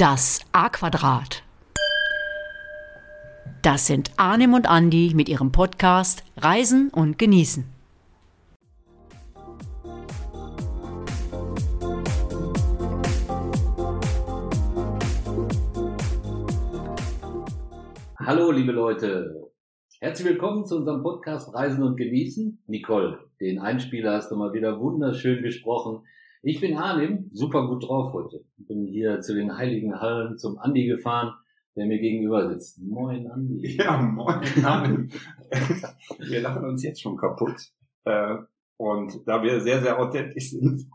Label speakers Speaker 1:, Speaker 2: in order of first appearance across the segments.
Speaker 1: Das A-Quadrat. Das sind Arnim und Andi mit ihrem Podcast Reisen und Genießen.
Speaker 2: Hallo, liebe Leute. Herzlich willkommen zu unserem Podcast Reisen und Genießen. Nicole, den Einspieler hast du mal wieder wunderschön gesprochen. Ich bin Arnim, super gut drauf heute. Bin hier zu den Heiligen Hallen zum Andi gefahren, der mir gegenüber sitzt. Moin, Andi.
Speaker 3: Ja, moin, Arnim. wir lachen uns jetzt schon kaputt. Äh, und da wir sehr, sehr authentisch sind,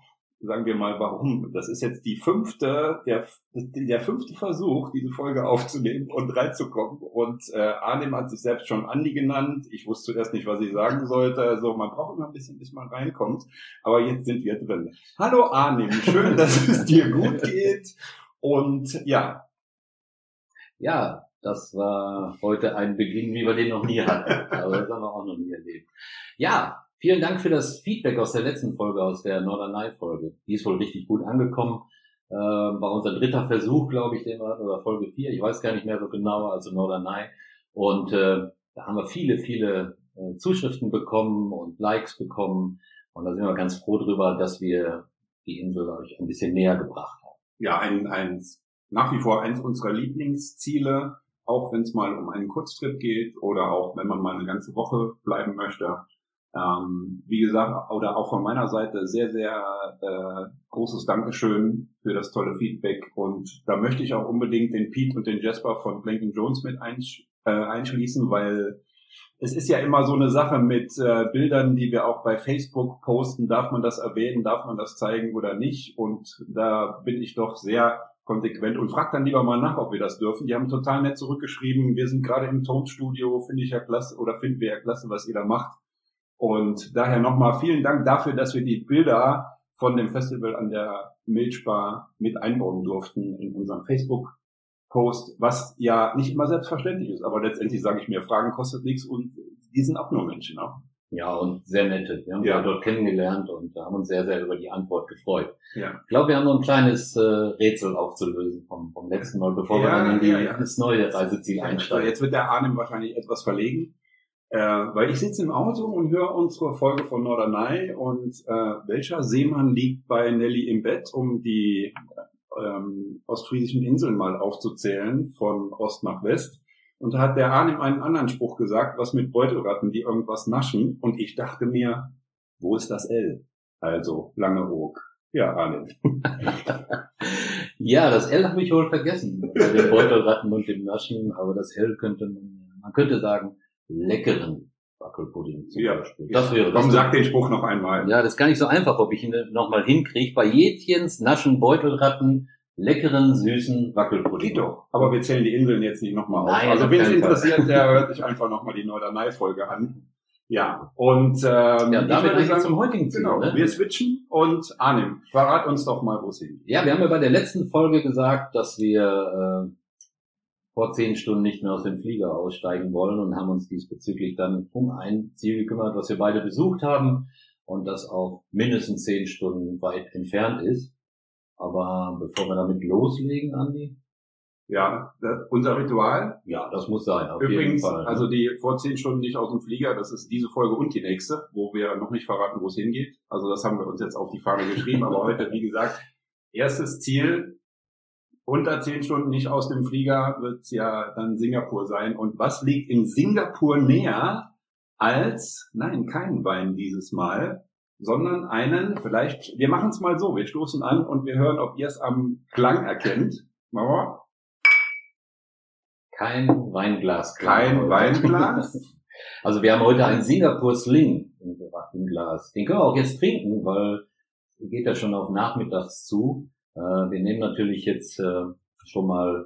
Speaker 3: sagen wir mal, warum. Das ist jetzt die fünfte, der, der fünfte Versuch, diese Folge aufzunehmen und reinzukommen. Und äh, Arnim hat sich selbst schon Andi genannt. Ich wusste zuerst nicht, was ich sagen sollte. Also man braucht immer ein bisschen, bis man reinkommt. Aber jetzt sind wir drin. Hallo Arnim, schön, dass es dir gut geht. Und ja.
Speaker 2: Ja, das war heute ein Beginn, wie wir den noch nie hatten. Aber das haben wir auch noch nie erlebt. Ja, Vielen Dank für das Feedback aus der letzten Folge, aus der Norderney-Folge. Die ist wohl richtig gut angekommen. Äh, war unser dritter Versuch, glaube ich, den wir hatten, oder Folge 4, ich weiß gar nicht mehr so genau, also Norderney. Und äh, da haben wir viele, viele äh, Zuschriften bekommen und Likes bekommen. Und da sind wir ganz froh drüber, dass wir die Insel euch ein bisschen näher gebracht haben.
Speaker 3: Ja, ein, ein nach wie vor eins unserer Lieblingsziele, auch wenn es mal um einen Kurztrip geht oder auch wenn man mal eine ganze Woche bleiben möchte ähm, wie gesagt, oder auch von meiner Seite sehr, sehr äh, großes Dankeschön für das tolle Feedback. Und da möchte ich auch unbedingt den Pete und den Jasper von Blanking Jones mit einsch äh, einschließen, weil es ist ja immer so eine Sache mit äh, Bildern, die wir auch bei Facebook posten. Darf man das erwähnen? Darf man das zeigen oder nicht? Und da bin ich doch sehr konsequent und frag dann lieber mal nach, ob wir das dürfen. Die haben total nett zurückgeschrieben. Wir sind gerade im Tonstudio, finde ich ja klasse oder finden wir ja klasse, was ihr da macht. Und daher nochmal vielen Dank dafür, dass wir die Bilder von dem Festival an der Milchbar mit einbauen durften in unserem Facebook-Post, was ja nicht immer selbstverständlich ist. Aber letztendlich sage ich mir, Fragen kostet nichts und die sind auch nur Menschen. Auch.
Speaker 2: Ja, und sehr nette. Wir haben ja. dort kennengelernt und haben uns sehr, sehr über die Antwort gefreut. Ja. Ich glaube, wir haben noch ein kleines äh, Rätsel aufzulösen vom, vom letzten Mal, bevor ja, wir dann in die, ja, das neue Reiseziel einsteigen.
Speaker 3: Jetzt wird der Arnim wahrscheinlich etwas verlegen. Äh, weil ich sitze im Auto und höre unsere Folge von Norderney und äh, welcher Seemann liegt bei Nelly im Bett, um die ähm, ostfriesischen Inseln mal aufzuzählen, von Ost nach West. Und da hat der Arnim einen anderen Spruch gesagt, was mit Beutelratten, die irgendwas naschen. Und ich dachte mir, wo ist das L? Also, lange Oak. Ja, Arnim.
Speaker 2: ja, das L habe ich wohl vergessen. Bei den Beutelratten und dem Naschen, aber das L könnte man, man könnte sagen, leckeren Wackelpudding zum
Speaker 3: ja, Beispiel. Das wäre Komm, sag den Spruch noch einmal.
Speaker 2: Ja, das ist gar nicht so einfach, ob ich ihn nochmal hinkriege. Bei Jätchens, Naschen, Beutelratten, leckeren, süßen Wackelpudding.
Speaker 3: Geht doch. Aber wir zählen die Inseln jetzt nicht nochmal auf. also wen es interessiert, der hört sich einfach nochmal die Norderney-Folge an. Ja, und ähm,
Speaker 2: ja, damit ich sagen, zum heutigen Ziel.
Speaker 3: Genau, ne? wir switchen und Arnim, verrat uns doch mal, wo es hingeht.
Speaker 2: Ja, wir haben ja bei der letzten Folge gesagt, dass wir äh, vor zehn Stunden nicht mehr aus dem Flieger aussteigen wollen und haben uns diesbezüglich dann um ein Ziel gekümmert, was wir beide besucht haben und das auch mindestens zehn Stunden weit entfernt ist. Aber bevor wir damit loslegen, Andi?
Speaker 3: Ja, unser Ritual.
Speaker 2: Ja, das muss sein.
Speaker 3: Auf Übrigens, jeden Fall, ne? also die vor zehn Stunden nicht aus dem Flieger, das ist diese Folge und die nächste, wo wir noch nicht verraten, wo es hingeht. Also das haben wir uns jetzt auf die Fahne geschrieben. aber heute, wie gesagt, erstes Ziel unter zehn Stunden nicht aus dem Flieger wird's ja dann Singapur sein. Und was liegt in Singapur näher als, nein, kein Wein dieses Mal, sondern einen, vielleicht, wir machen es mal so, wir stoßen an und wir hören, ob ihr es am Klang erkennt. Mauer.
Speaker 2: Kein Weinglas.
Speaker 3: Kein Weinglas.
Speaker 2: Also wir haben heute einen Singapur Sling im Glas. Den können wir auch jetzt trinken, weil geht ja schon auf nachmittags zu. Äh, wir nehmen natürlich jetzt äh, schon mal,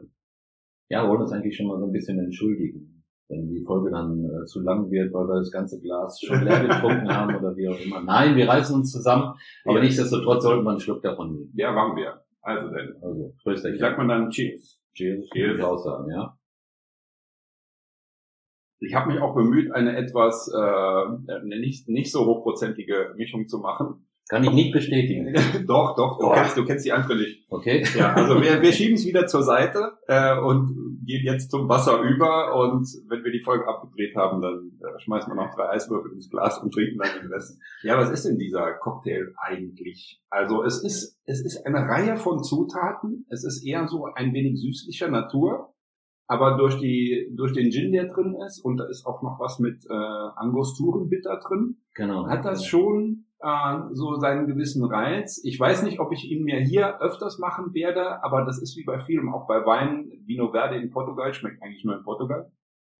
Speaker 2: ja, wollen uns eigentlich schon mal so ein bisschen entschuldigen, wenn die Folge dann äh, zu lang wird, weil wir das ganze Glas schon leer getrunken haben oder wie auch immer. Nein, wir reißen uns zusammen, aber ja. nichtsdestotrotz sollten wir einen Schluck davon nehmen.
Speaker 3: Ja, machen wir. Also denn.
Speaker 2: Also, grüß dich.
Speaker 3: Sagt man dann Cheers?
Speaker 2: Cheers. Cheers. Auch sagen, ja.
Speaker 3: Ich habe mich auch bemüht, eine etwas äh, nicht, nicht so hochprozentige Mischung zu machen.
Speaker 2: Kann ich nicht bestätigen.
Speaker 3: doch, doch, du kennst, du kennst die Antwort nicht.
Speaker 2: Okay.
Speaker 3: Ja, also wir, wir schieben es wieder zur Seite äh, und gehen jetzt zum Wasser über und wenn wir die Folge abgedreht haben, dann äh, schmeißen wir noch drei Eiswürfel ins Glas und trinken dann den Rest. Ja, was ist denn dieser Cocktail eigentlich? Also es ist, es ist eine Reihe von Zutaten. Es ist eher so ein wenig süßlicher Natur. Aber durch die, durch den Gin, der drin ist, und da ist auch noch was mit äh, Angosturenbitter drin,
Speaker 2: Genau.
Speaker 3: hat das schon äh, so seinen gewissen Reiz. Ich weiß nicht, ob ich ihn mir hier öfters machen werde, aber das ist wie bei vielem, auch bei Wein. Vino Verde in Portugal schmeckt eigentlich nur in Portugal.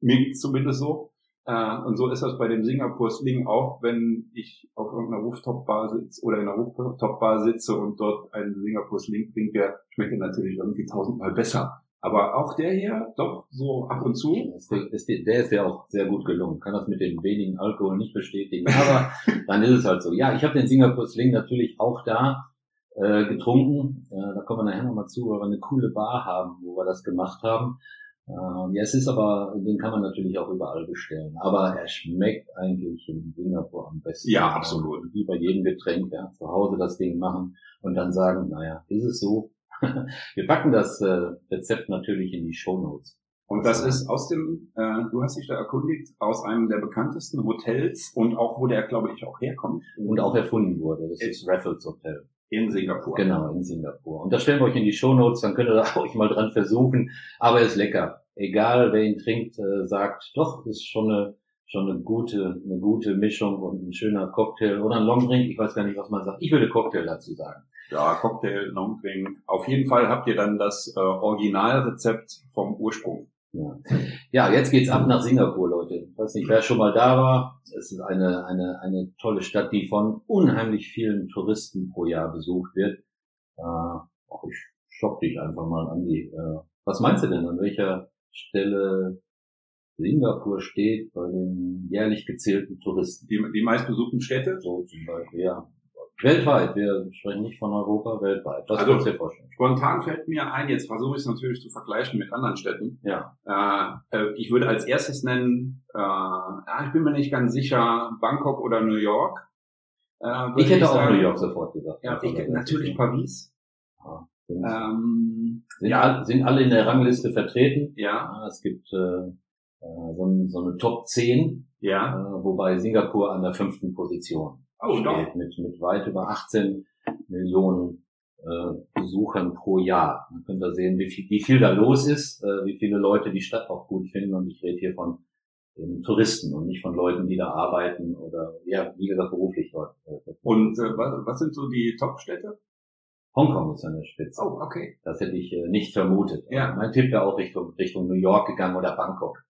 Speaker 3: Mir geht's zumindest so. Äh, und so ist das bei dem Singapur Sling auch, wenn ich auf irgendeiner Rooftop-Bar sitze oder in einer Rooftop-Bar sitze und dort einen Singapur Sling trinke, schmeckt er natürlich irgendwie tausendmal besser. Aber auch der hier, doch, so ab und zu.
Speaker 2: Ist, der ist ja auch sehr gut gelungen. Kann das mit dem wenigen Alkohol nicht bestätigen. Aber dann ist es halt so. Ja, ich habe den Singapur Sling natürlich auch da äh, getrunken. Äh, da kommen wir nachher nochmal zu, weil wir eine coole Bar haben, wo wir das gemacht haben. Äh, ja, es ist aber, den kann man natürlich auch überall bestellen. Aber er schmeckt eigentlich in Singapur am besten.
Speaker 3: Ja, absolut.
Speaker 2: Wie bei jedem Getränk, ja, zu Hause das Ding machen und dann sagen, naja, ist es so? Wir packen das äh, Rezept natürlich in die Show Notes.
Speaker 3: Und das ist aus dem, äh, du hast dich da erkundigt, aus einem der bekanntesten Hotels und auch, wo der, glaube ich, auch herkommt.
Speaker 2: Und auch erfunden wurde. Das ist Raffles Hotel.
Speaker 3: In Singapur.
Speaker 2: Genau, in Singapur. Und das stellen wir euch in die Show Notes, dann könnt ihr da euch mal dran versuchen. Aber er ist lecker. Egal, wer ihn trinkt, äh, sagt, doch, ist schon eine, schon eine gute, eine gute Mischung und ein schöner Cocktail oder ein Longdrink. Ich weiß gar nicht, was man sagt. Ich würde Cocktail dazu sagen.
Speaker 3: Ja, Cocktail, Longdrink. Auf jeden Fall habt ihr dann das äh, Originalrezept vom Ursprung.
Speaker 2: Ja. ja, jetzt geht's ab nach Singapur, Leute. Ich weiß nicht, wer schon mal da war. Es ist eine, eine, eine tolle Stadt, die von unheimlich vielen Touristen pro Jahr besucht wird. Äh, auch ich schock dich einfach mal an die. Äh, was meinst du denn, an welcher Stelle Singapur steht bei den jährlich gezählten Touristen?
Speaker 3: Die, die meistbesuchten Städte?
Speaker 2: So zum Beispiel, ja. Weltweit, wir sprechen nicht von Europa, weltweit. Was
Speaker 3: Also-
Speaker 2: kannst du dir vorstellen?
Speaker 3: Spontan fällt mir ein, jetzt versuche ich es natürlich zu vergleichen mit anderen Städten.
Speaker 2: Ja.
Speaker 3: Äh, äh, ich würde als erstes nennen, äh, ja, ich bin mir nicht ganz sicher, Bangkok oder New York. Äh,
Speaker 2: Ich hätte auch
Speaker 3: sagen.
Speaker 2: New York sofort gesagt.
Speaker 3: Ja, ich, natürlich Paris.
Speaker 2: Sind,
Speaker 3: Ähm,
Speaker 2: sind, all, sind alle in der Rangliste vertreten.
Speaker 3: ja,
Speaker 2: Ja, es gibt äh, äh, so, so eine Top 10, äh,
Speaker 3: ja.
Speaker 2: wobei Singapur an der fünften Position
Speaker 3: Oh,
Speaker 2: steht,
Speaker 3: doch.
Speaker 2: mit, mit weit über 18 Millionen äh, Besuchern pro Jahr. Man könnte da sehen, wie viel, wie viel da los ist, äh, wie viele Leute die Stadt auch gut finden. Und ich rede hier von den Touristen und nicht von Leuten, die da arbeiten oder, ja, wie gesagt, beruflich dort. äh,
Speaker 3: Und äh, was, was sind so die Top-Städte?
Speaker 2: Hongkong ist an der Spitze.
Speaker 3: Oh, okay.
Speaker 2: Das hätte ich äh, nicht vermutet.
Speaker 3: Ja.
Speaker 2: Mein Tipp wäre auch Richtung, Richtung New York gegangen oder Bangkok.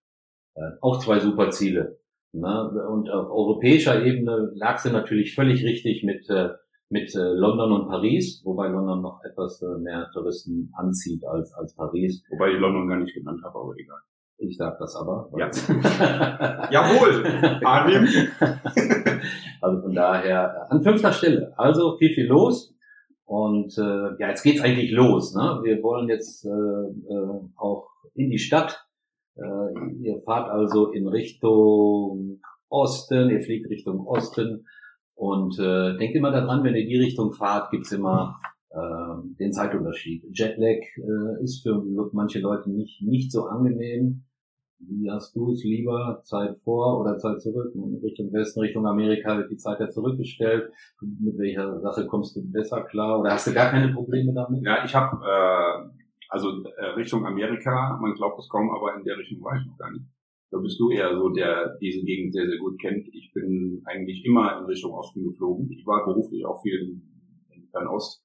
Speaker 2: Äh, auch zwei super Ziele. Ne? Und auf europäischer Ebene lag sie natürlich völlig richtig mit, äh, mit äh, London und Paris, wobei London noch etwas äh, mehr Touristen anzieht als, als Paris.
Speaker 3: Wobei ich London gar nicht genannt habe, aber egal.
Speaker 2: Ich sag das aber.
Speaker 3: Ja. Jawohl, annehmen.
Speaker 2: also von daher äh, an fünfter Stelle. Also viel, viel los. Und äh, ja, jetzt geht's eigentlich los. Ne? Wir wollen jetzt äh, äh, auch in die Stadt. Äh, ihr fahrt also in Richtung Osten, ihr fliegt Richtung Osten. Und äh, denkt immer daran, wenn ihr die Richtung fahrt, gibt's immer äh, den Zeitunterschied. Jetlag äh, ist für manche Leute nicht, nicht so angenehm. Wie hast du es lieber? Zeit vor oder Zeit zurück? In Richtung Westen, Richtung Amerika wird die Zeit ja zurückgestellt. Mit welcher Sache kommst du besser klar? Oder hast du gar keine Probleme damit?
Speaker 3: Ja, ich habe äh, also äh, Richtung Amerika, man glaubt es kaum, aber in der Richtung war ich noch gar nicht. Da bist du eher so, der diese Gegend sehr, sehr gut kennt. Ich bin eigentlich immer in Richtung Osten geflogen. Ich war beruflich auch viel in, in Fernost.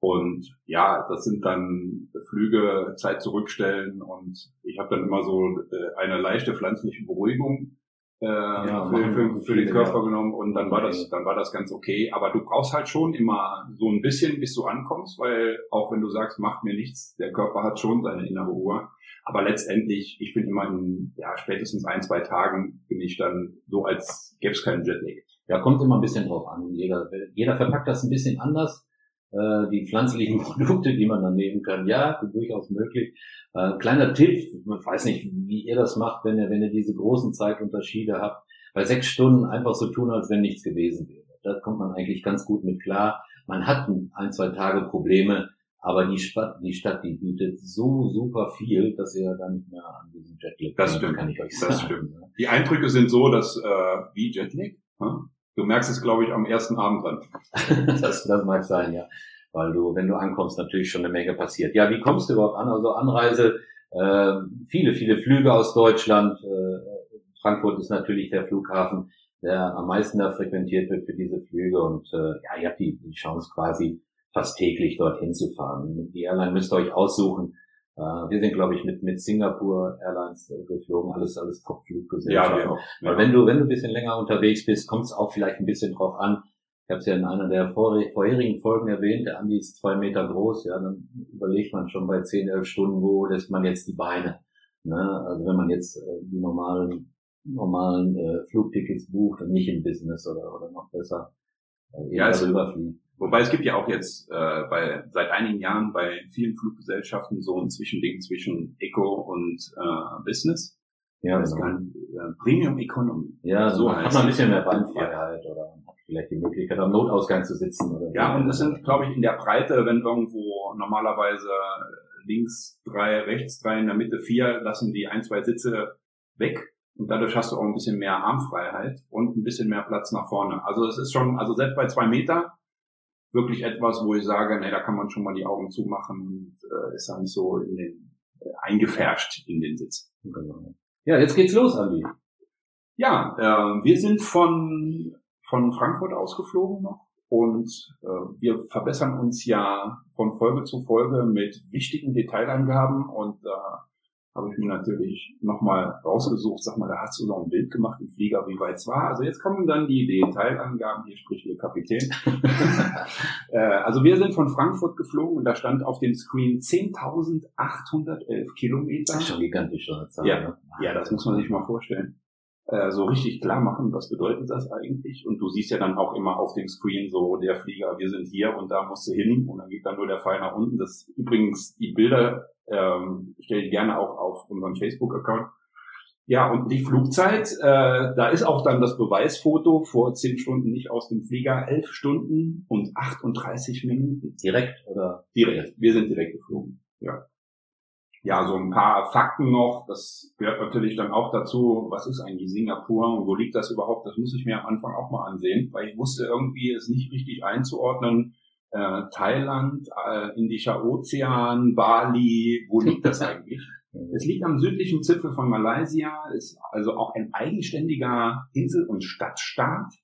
Speaker 3: Und ja, das sind dann Flüge, Zeit zurückstellen und ich habe dann immer so äh, eine leichte pflanzliche Beruhigung äh,
Speaker 2: Ja,
Speaker 3: für, für, für den Körper
Speaker 2: ja.
Speaker 3: genommen und dann war das, dann war das ganz okay. Aber du brauchst halt schon immer so ein bisschen, bis du ankommst, weil auch wenn du sagst, macht mir nichts, der Körper hat schon seine innere Ruhe. Aber letztendlich, ich bin immer in, ja, spätestens ein, zwei Tagen bin ich dann so, als gäbe es keinen Jetlag.
Speaker 2: Ja, kommt immer ein bisschen drauf an. Jeder, jeder verpackt das ein bisschen anders. Äh, die pflanzlichen Produkte, die man dann nehmen kann, ja, durchaus möglich. Äh, kleiner Tipp, ich weiß nicht, wie ihr das macht, wenn ihr, wenn ihr diese großen Zeitunterschiede habt, bei sechs Stunden einfach so tun, als wenn nichts gewesen wäre. da kommt man eigentlich ganz gut mit klar. Man hat ein, zwei Tage Probleme, aber die Stadt, die Stadt, die bietet so super viel, dass ihr da nicht mehr an diesem Jetlag
Speaker 3: Das stimmt.
Speaker 2: kann ich euch
Speaker 3: Das
Speaker 2: sagen.
Speaker 3: stimmt. Die Eindrücke sind so, dass äh, wie Jetlag. Hm? Du merkst es, glaube ich, am ersten Abend dann.
Speaker 2: das, das mag sein, ja. Weil du, wenn du ankommst, natürlich schon eine Menge passiert. Ja, wie kommst du überhaupt an? Also Anreise, äh, viele, viele Flüge aus Deutschland. Äh, Frankfurt ist natürlich der Flughafen, der am meisten da frequentiert wird für diese Flüge. Und äh, ja, ihr habt die, die Chance quasi fast täglich dorthin zu fahren. Die Airline müsst ihr euch aussuchen. Äh, wir sind, glaube ich, mit, mit Singapur Airlines äh, geflogen. Alles, alles Top-Fluggesellschaften.
Speaker 3: wir auch.
Speaker 2: Weil wenn du, wenn du ein bisschen länger unterwegs bist, kommt es auch vielleicht ein bisschen drauf an. Ich habe es ja in einer der vor, vorherigen Folgen erwähnt, der Andi ist zwei Meter groß, ja, dann überlegt man schon bei zehn, elf Stunden, wo lässt man jetzt die Beine. Ne? Also wenn man jetzt äh, die normalen, normalen äh, Flugtickets bucht und nicht im Business oder, oder noch besser äh,
Speaker 3: Ja,
Speaker 2: eben
Speaker 3: es-
Speaker 2: darüber fliegt.
Speaker 3: Wobei es gibt ja auch jetzt äh, bei seit einigen Jahren bei vielen Fluggesellschaften so ein Zwischending zwischen Eco und äh, Business.
Speaker 2: Ja,
Speaker 3: Das
Speaker 2: genau.
Speaker 3: kann äh, Premium Economy.
Speaker 2: ja
Speaker 3: so
Speaker 2: so hat man ein bisschen mehr Beinfreiheit oder man hat vielleicht die Möglichkeit, am Notausgang zu sitzen. Oder
Speaker 3: Ja,
Speaker 2: so.
Speaker 3: und es sind, glaube ich, in der Breite, wenn irgendwo normalerweise links drei, rechts drei, in der Mitte vier, lassen die ein, zwei Sitze weg. Und dadurch hast du auch ein bisschen mehr Armfreiheit und ein bisschen mehr Platz nach vorne. Also es ist schon, also selbst bei zwei Meter wirklich etwas, wo ich sage, nee, da kann man schon mal die Augen zumachen und äh, ist dann so in den, äh, eingefärscht in den Sitz.
Speaker 2: Genau. Ja, jetzt geht's los, Andi.
Speaker 3: Ja, äh, wir sind von, von Frankfurt ausgeflogen noch und äh, wir verbessern uns ja von Folge zu Folge mit wichtigen Detailangaben und da habe ich mir natürlich nochmal rausgesucht, sag mal, da hast du noch ein Bild gemacht im Flieger, wie weit es war. Also jetzt kommen dann die Detailangaben, hier spricht der Kapitän. äh, also wir sind von Frankfurt geflogen und da stand auf dem Screen 10.811 Kilometer.
Speaker 2: Das ist schon gigantisch, Zahl.
Speaker 3: Ja.
Speaker 2: ne?
Speaker 3: Ja, das muss man sich mal vorstellen. Äh, so richtig klar machen, was bedeutet das eigentlich? Und du siehst ja dann auch immer auf dem Screen so, der Flieger, wir sind hier und da musst du hin und dann geht dann nur der Pfeil nach unten. Das übrigens, die Bilder ähm, stelle gerne auch auf unseren Facebook-Account. Ja, und die Flugzeit, äh, da ist auch dann das Beweisfoto vor zehn Stunden nicht aus dem Flieger, elf Stunden und 38 Minuten.
Speaker 2: Direkt oder?
Speaker 3: Direkt. Wir sind direkt geflogen. Ja. Ja, so ein paar Fakten noch. Das gehört natürlich dann auch dazu. Was ist eigentlich Singapur und wo liegt das überhaupt? Das muss ich mir am Anfang auch mal ansehen, weil ich wusste irgendwie es nicht richtig einzuordnen. Äh, Thailand, äh, Indischer Ozean, Bali, wo liegt das eigentlich? Es liegt am südlichen Zipfel von Malaysia, ist also auch ein eigenständiger Insel- und Stadtstaat.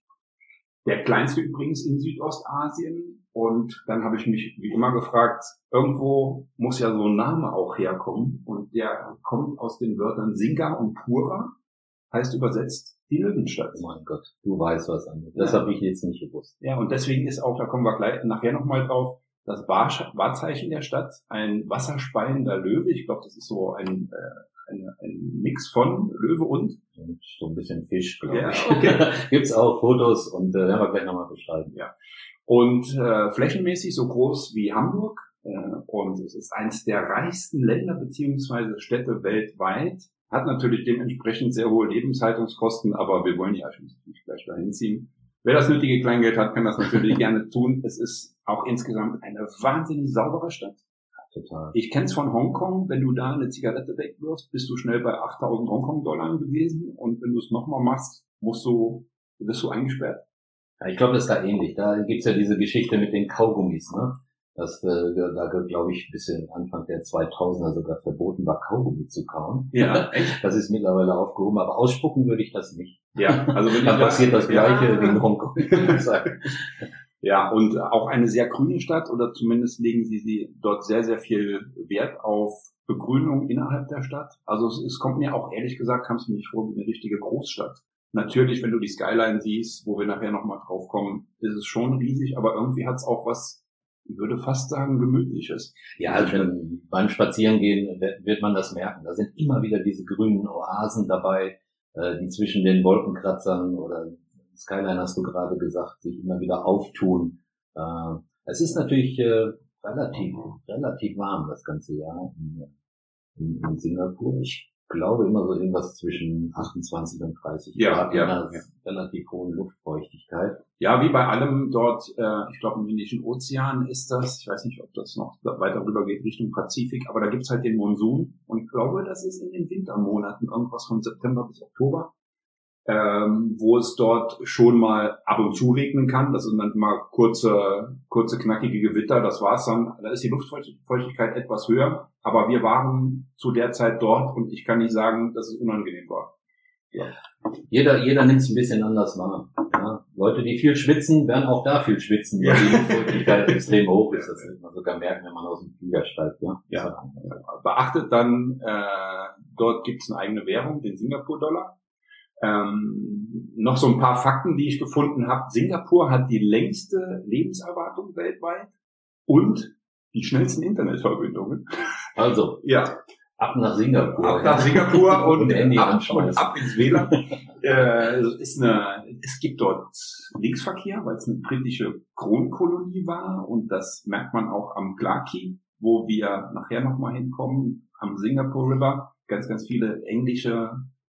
Speaker 3: Der kleinste übrigens in Südostasien. Und dann habe ich mich wie immer gefragt, irgendwo muss ja so ein Name auch herkommen. Und der kommt aus den Wörtern Singa und Pura, heißt übersetzt die Löwenstadt.
Speaker 2: Oh mein Gott, du weißt was anderes. Das habe ich jetzt nicht gewusst.
Speaker 3: Ja, und deswegen ist auch, da kommen wir gleich nachher nochmal drauf, das Wahrzeichen der Stadt ein wasserspeiender Löwe. Ich glaube, das ist so ein, äh, ein, ein Mix von Löwe und
Speaker 2: so ein bisschen Fisch, glaube
Speaker 3: Ja,
Speaker 2: ich.
Speaker 3: okay.
Speaker 2: Gibt's auch Fotos und äh, werden wir gleich nochmal beschreiben.
Speaker 3: und äh, flächenmäßig so groß wie Hamburg. Äh, und es ist eines der reichsten Länder beziehungsweise Städte weltweit. Hat natürlich dementsprechend sehr hohe Lebenshaltungskosten, aber wir wollen ja nicht gleich dahin ziehen. Wer das nötige Kleingeld hat, kann das natürlich gerne tun. Es ist auch insgesamt eine wahnsinnig saubere Stadt.
Speaker 2: Total.
Speaker 3: Ich kenn's von Hongkong, wenn du da eine Zigarette wegwirfst, bist du schnell bei 8000 Hongkong-Dollar gewesen und wenn du es nochmal machst, musst du, bist du eingesperrt.
Speaker 2: Ja, ich glaube, das ist da ähnlich. Da gibt's ja diese Geschichte mit den Kaugummis, ne? Das, äh, da, glaube ich, bis in Anfang der 2000er sogar verboten war, Kaugummi zu kauen.
Speaker 3: Ja, echt?
Speaker 2: Das ist mittlerweile aufgehoben, aber ausspucken würde ich das nicht.
Speaker 3: Ja, also wenn ich
Speaker 2: Dann passiert das Gleiche
Speaker 3: Ja.
Speaker 2: in Hongkong.
Speaker 3: Ja, und auch eine sehr grüne Stadt oder zumindest legen sie, sie dort sehr, sehr viel Wert auf Begrünung innerhalb der Stadt. Also es, es kommt mir auch ehrlich gesagt, kam es mir nicht vor wie eine richtige Großstadt. Natürlich, wenn du die Skyline siehst, wo wir nachher nochmal drauf kommen, ist es schon riesig, aber irgendwie hat es auch was, ich würde fast sagen, gemütliches.
Speaker 2: Ja, also wenn, beim Spazierengehen wird wird man das merken. Da sind immer wieder diese grünen Oasen dabei, äh, die zwischen den Wolkenkratzern oder Skyline hast du gerade gesagt, sich immer wieder auftun. Äh, es ist natürlich äh, relativ, relativ warm das ganze Jahr in, in, in Singapur. Ich glaube immer so irgendwas zwischen 28 und 30
Speaker 3: Ja,
Speaker 2: Grad
Speaker 3: ja,
Speaker 2: einer
Speaker 3: ja.
Speaker 2: relativ hohen Luftfeuchtigkeit.
Speaker 3: Ja, wie bei allem dort, äh, ich glaube im Indischen Ozean ist das, ich weiß nicht, ob das noch weiter rüber geht Richtung Pazifik, aber da gibt's halt den Monsun und ich glaube, das ist in den Wintermonaten irgendwas von September bis Oktober, ähm, wo es dort schon mal ab und zu regnen kann. Das sind dann mal kurze, kurze knackige Gewitter, das war's dann. Da ist die Luftfeuchtigkeit etwas höher, aber wir waren zu der Zeit dort und ich kann nicht sagen, dass es unangenehm war.
Speaker 2: Jeder, jeder nimmt es ein bisschen anders wahr. Ja? Leute, die viel schwitzen, werden auch da viel schwitzen, weil die Luftfeuchtigkeit extrem hoch ist. Das wird man sogar merken, wenn man aus dem Flieger steigt. Ja,
Speaker 3: Ja. beachtet dann, äh, dort gibt es eine eigene Währung, den Singapur-Dollar. Ähm, noch so ein paar Fakten, die ich gefunden habe. Singapur hat die längste Lebenserwartung weltweit und die schnellsten Internetverbindungen.
Speaker 2: Also,
Speaker 3: Ja,
Speaker 2: ab nach Singapur.
Speaker 3: ab nach Singapur und,
Speaker 2: Und Handy
Speaker 3: ab, und ab ins WLAN. äh, ist eine, es gibt dort Linksverkehr, weil es eine britische Kronkolonie war und das merkt man auch am Clarkey, wo wir nachher nochmal hinkommen, am Singapore River. Ganz, ganz viele englische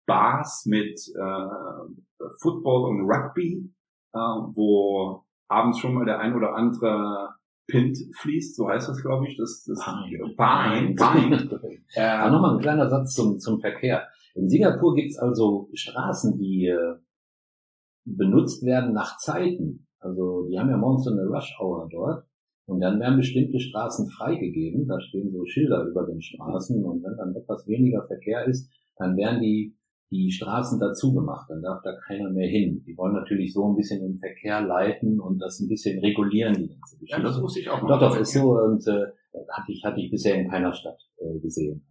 Speaker 3: Bars mit äh, Football und Rugby, äh, wo abends schon mal der ein oder andere Pint fließt, so heißt das, glaube ich. Das, das Pint, Pint.
Speaker 2: Aber
Speaker 3: Ähm,
Speaker 2: nochmal ein kleiner Satz zum, zum Verkehr. In Singapur gibt's also Straßen, die äh, benutzt werden nach Zeiten. Also die haben ja morgens so eine Rush-Hour dort. Und dann werden bestimmte Straßen freigegeben. Da stehen so Schilder über den Straßen. Und wenn dann etwas weniger Verkehr ist, dann werden die, die Straßen dazu gemacht. Dann darf da keiner mehr hin. Die wollen natürlich so ein bisschen den Verkehr leiten und das ein bisschen regulieren, die ganze
Speaker 3: ja, das wusste ich auch noch.
Speaker 2: Doch, doch, ist so und äh, hatte ich hatte ich bisher in keiner Stadt äh, gesehen.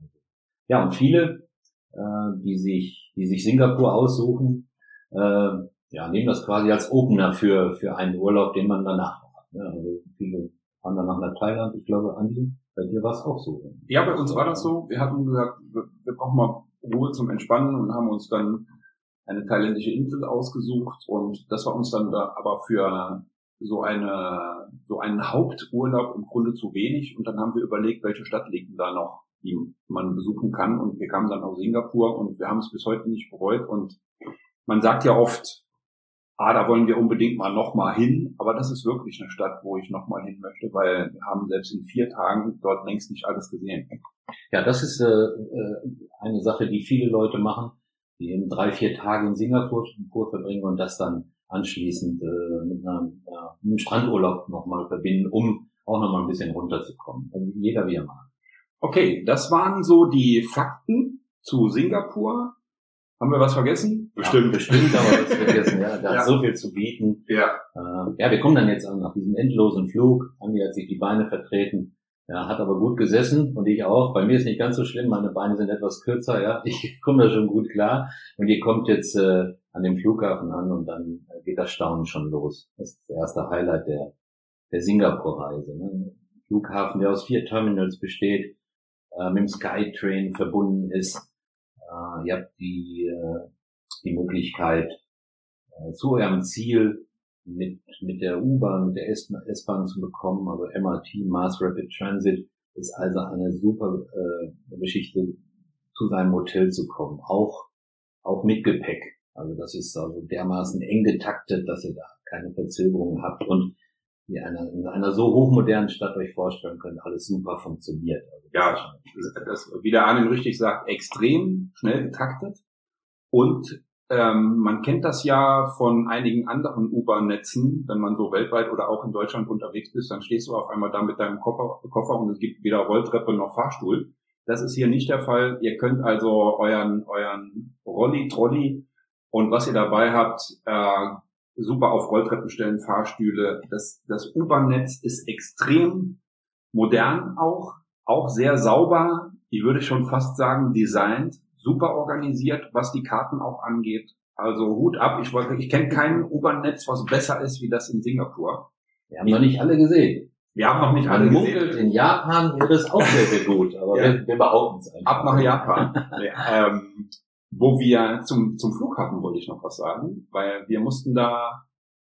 Speaker 2: Ja, und viele, äh, die sich die sich Singapur aussuchen, äh, ja, nehmen das quasi als Opener für für einen Urlaub, den man danach hat. Ne? Also viele fahren danach nach Thailand. Ich glaube, Andi, bei dir war es auch so.
Speaker 3: Ja, bei uns war das so. Wir hatten gesagt, wir, wir brauchen mal Ruhe zum Entspannen und haben uns dann eine thailändische Insel ausgesucht. Und das war uns dann da aber für so eine so einen Haupturlaub im Grunde zu wenig. Und dann haben wir überlegt, welche Stadt liegt da noch, die man besuchen kann. Und wir kamen dann auf Singapur und wir haben es bis heute nicht bereut. Und man sagt ja oft, ah, da wollen wir unbedingt mal nochmal hin, aber das ist wirklich eine Stadt, wo ich nochmal hin möchte, weil wir haben selbst in vier Tagen dort längst nicht alles gesehen.
Speaker 2: Ja, das ist äh, äh, eine Sache, die viele Leute machen, die eben drei, vier Tage in Singapur verbringen und das dann anschließend äh, mit, einer, ja, einem Strandurlaub nochmal verbinden, um auch nochmal ein bisschen runterzukommen. Also jeder wie er mag.
Speaker 3: Okay, das waren so die Fakten zu Singapur. Haben wir was vergessen?
Speaker 2: Ja, bestimmt, aber das vergessen. Ja, da
Speaker 3: Ja.
Speaker 2: hat so viel zu bieten.
Speaker 3: Ja.
Speaker 2: Äh, ja, wir kommen dann jetzt an nach diesem endlosen Flug. Andi hat sich die Beine vertreten. Ja, hat aber gut gesessen und ich auch. Bei mir ist nicht ganz so schlimm, meine Beine sind etwas kürzer, ja. Ich komme da schon gut klar. Und ihr kommt jetzt äh, an dem Flughafen an und dann äh, geht das Staunen schon los. Das ist das erste Highlight der, der Singapur-Reise. Ne? Flughafen, der aus vier Terminals besteht, äh, mit dem Skytrain verbunden ist. Äh, ihr habt die, äh, die Möglichkeit, äh, zu eurem Ziel mit, mit der U-Bahn, mit der S-Bahn zu bekommen, also MRT, Mass Rapid Transit, ist also eine super äh, Geschichte, zu seinem Hotel zu kommen, auch, auch mit Gepäck. Also das ist also dermaßen eng getaktet, dass ihr da keine Verzögerungen habt. Und ihr einer, in einer so hochmodernen Stadt euch vorstellen könnt, alles super funktioniert. Also das
Speaker 3: Ja,
Speaker 2: schon-
Speaker 3: Das, wie der Armin richtig sagt, extrem schnell getaktet. Und ähm, man kennt das ja von einigen anderen U-Bahn-Netzen, wenn man so weltweit oder auch in Deutschland unterwegs ist, dann stehst du auf einmal da mit deinem Koffer, Koffer und es gibt weder Rolltreppe noch Fahrstuhl. Das ist hier nicht der Fall. Ihr könnt also euren, euren Rolli, Trolley und was ihr dabei habt, äh, super auf Rolltreppen stellen, Fahrstühle. Das, das U-Bahn-Netz ist extrem modern auch, auch sehr sauber. Ich würde schon fast sagen designt, super organisiert, was die Karten auch angeht. Also Hut ab. Ich wollte, ich kenne kein U-Bahn-Netz, was besser ist wie das in Singapur.
Speaker 2: Wir haben noch nicht alle gesehen.
Speaker 3: Wir haben noch nicht alle
Speaker 2: Man
Speaker 3: gesehen.
Speaker 2: munkelt, in Japan wäre es auch sehr, sehr gut, aber
Speaker 3: Ja.
Speaker 2: wir, wir behaupten es einfach.
Speaker 3: ab nach Japan. ja, ähm, wo wir zum, zum Flughafen wollte ich noch was sagen, weil wir mussten da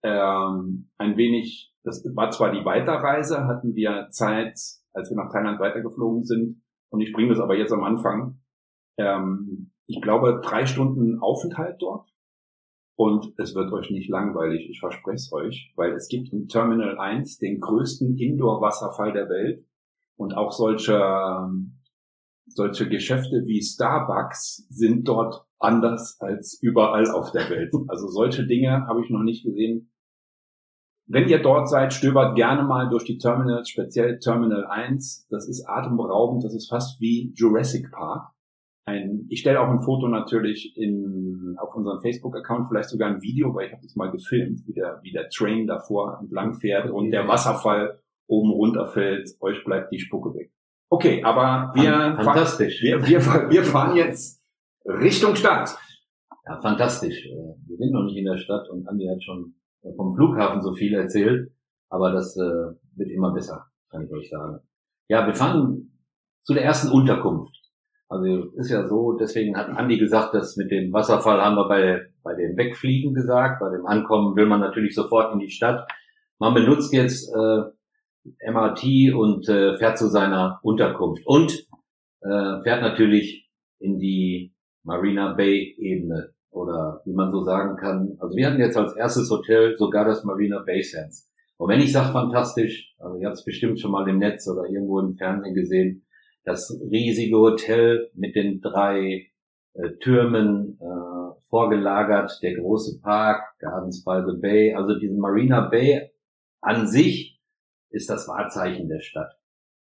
Speaker 3: ähm, ein wenig, das war zwar die Weiterreise, hatten wir Zeit, als wir nach Thailand weitergeflogen sind, und ich bringe das aber jetzt am Anfang. Ähm, ich glaube, drei Stunden Aufenthalt dort. Und es wird euch nicht langweilig, ich verspreche es euch, weil es gibt im Terminal 1 den größten Indoor-Wasserfall der Welt und auch solche, ähm, solche Geschäfte wie Starbucks sind dort anders als überall auf der Welt. Also solche Dinge habe ich noch nicht gesehen. Wenn ihr dort seid, stöbert gerne mal durch die Terminals, speziell Terminal 1. Das ist atemberaubend, das ist fast wie Jurassic Park. Ein, ich stelle auch ein Foto natürlich in, auf unseren Facebook-Account, vielleicht sogar ein Video, weil ich habe das mal gefilmt, wie der, wie der Train davor entlang fährt und der Wasserfall oben runterfällt. Euch bleibt die Spucke weg. Okay, aber wir,
Speaker 2: Fantastisch.
Speaker 3: Fahren, wir, wir, wir fahren jetzt Richtung Stadt.
Speaker 2: Ja, fantastisch. Äh, wir sind noch nicht in der Stadt und Andi hat schon vom Flughafen so viel erzählt, aber das äh, wird immer besser, kann ich euch sagen. Ja, wir fahren zu der ersten Unterkunft. Also ist ja so, deswegen hat Andi gesagt, dass mit dem Wasserfall haben wir bei, bei dem Wegfliegen gesagt, bei dem Ankommen will man natürlich sofort in die Stadt. Man benutzt jetzt äh, MRT und äh, fährt zu seiner Unterkunft und äh, fährt natürlich in die Marina Bay Ebene oder wie man so sagen kann. Also wir hatten jetzt als erstes Hotel sogar das Marina Bay Sands. Und wenn ich sage fantastisch, also ihr habt es bestimmt schon mal im Netz oder irgendwo im Fernsehen gesehen, das riesige Hotel mit den drei äh, Türmen äh, vorgelagert, der große Park, Gardens by the Bay, also diese Marina Bay an sich ist das Wahrzeichen der Stadt.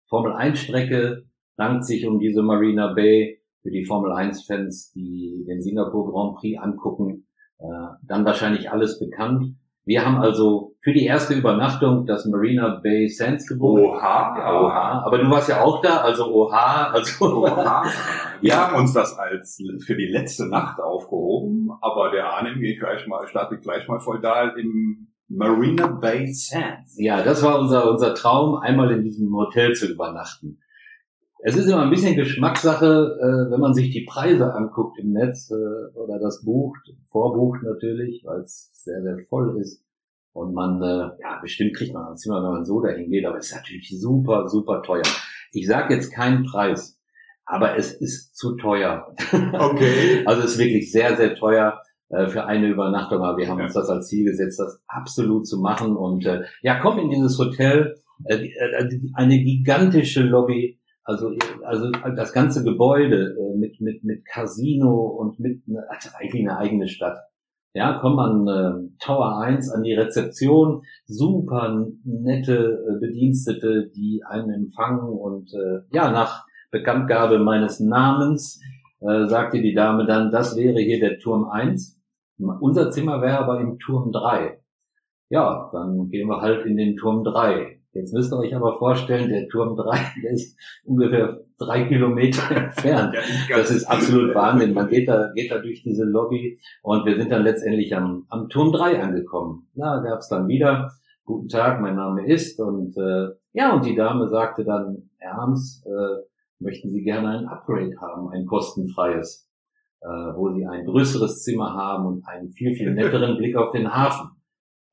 Speaker 2: Formel 1 Strecke rankt sich um diese Marina Bay für die Formel 1 Fans, die den Singapur Grand Prix angucken, äh, dann wahrscheinlich alles bekannt. Wir haben also für die erste Übernachtung das Marina Bay Sands gebucht.
Speaker 3: Oha.
Speaker 2: Ja, oha. Aber du warst ja auch da, also oha. Also
Speaker 3: Oha. Wir haben uns das als für die letzte Nacht aufgehoben, aber der Arnim geht gleich mal, startet gleich mal feudal im Marina Bay Sands.
Speaker 2: ja, das war unser, unser Traum, einmal in diesem Hotel zu übernachten. Es ist immer ein bisschen Geschmackssache, äh, wenn man sich die Preise anguckt im Netz äh, oder das bucht, vorbucht natürlich, weil es sehr, sehr voll ist. Und man, äh, ja, bestimmt kriegt man ein Zimmer, wenn man so dahin geht, aber es ist natürlich super, super teuer. Ich sage jetzt keinen Preis, aber es ist zu teuer.
Speaker 3: Okay.
Speaker 2: Also es ist wirklich sehr, sehr teuer äh, für eine Übernachtung, aber wir haben
Speaker 3: Ja.
Speaker 2: uns das als Ziel gesetzt, das absolut zu machen. Und äh, ja, komm in dieses Hotel, äh, äh, eine gigantische Lobby, also also das ganze Gebäude äh, mit mit mit Casino und mit ne, das ist eigentlich eine eigene Stadt. Ja, kommt man äh, Tower 1 an die Rezeption, super nette äh, Bedienstete, die einen empfangen und äh, ja, nach Bekanntgabe meines Namens äh, sagte die Dame dann, das wäre hier der Turm 1. Unser Zimmer wäre aber im Turm 3. Ja, dann gehen wir halt in den Turm 3. Jetzt müsst ihr euch aber vorstellen, der Turm 3, der ist ungefähr drei Kilometer entfernt. Das ist absolut Wahnsinn. Man geht da, geht da durch diese Lobby und wir sind dann letztendlich am, am Turm 3 angekommen. Na, gab's dann wieder, guten Tag, mein Name ist und äh, ja, und die Dame sagte dann, Herr Harms, äh, möchten Sie gerne ein Upgrade haben, ein kostenfreies, wo Sie ein größeres Zimmer haben und einen viel, viel netteren Blick auf den Hafen.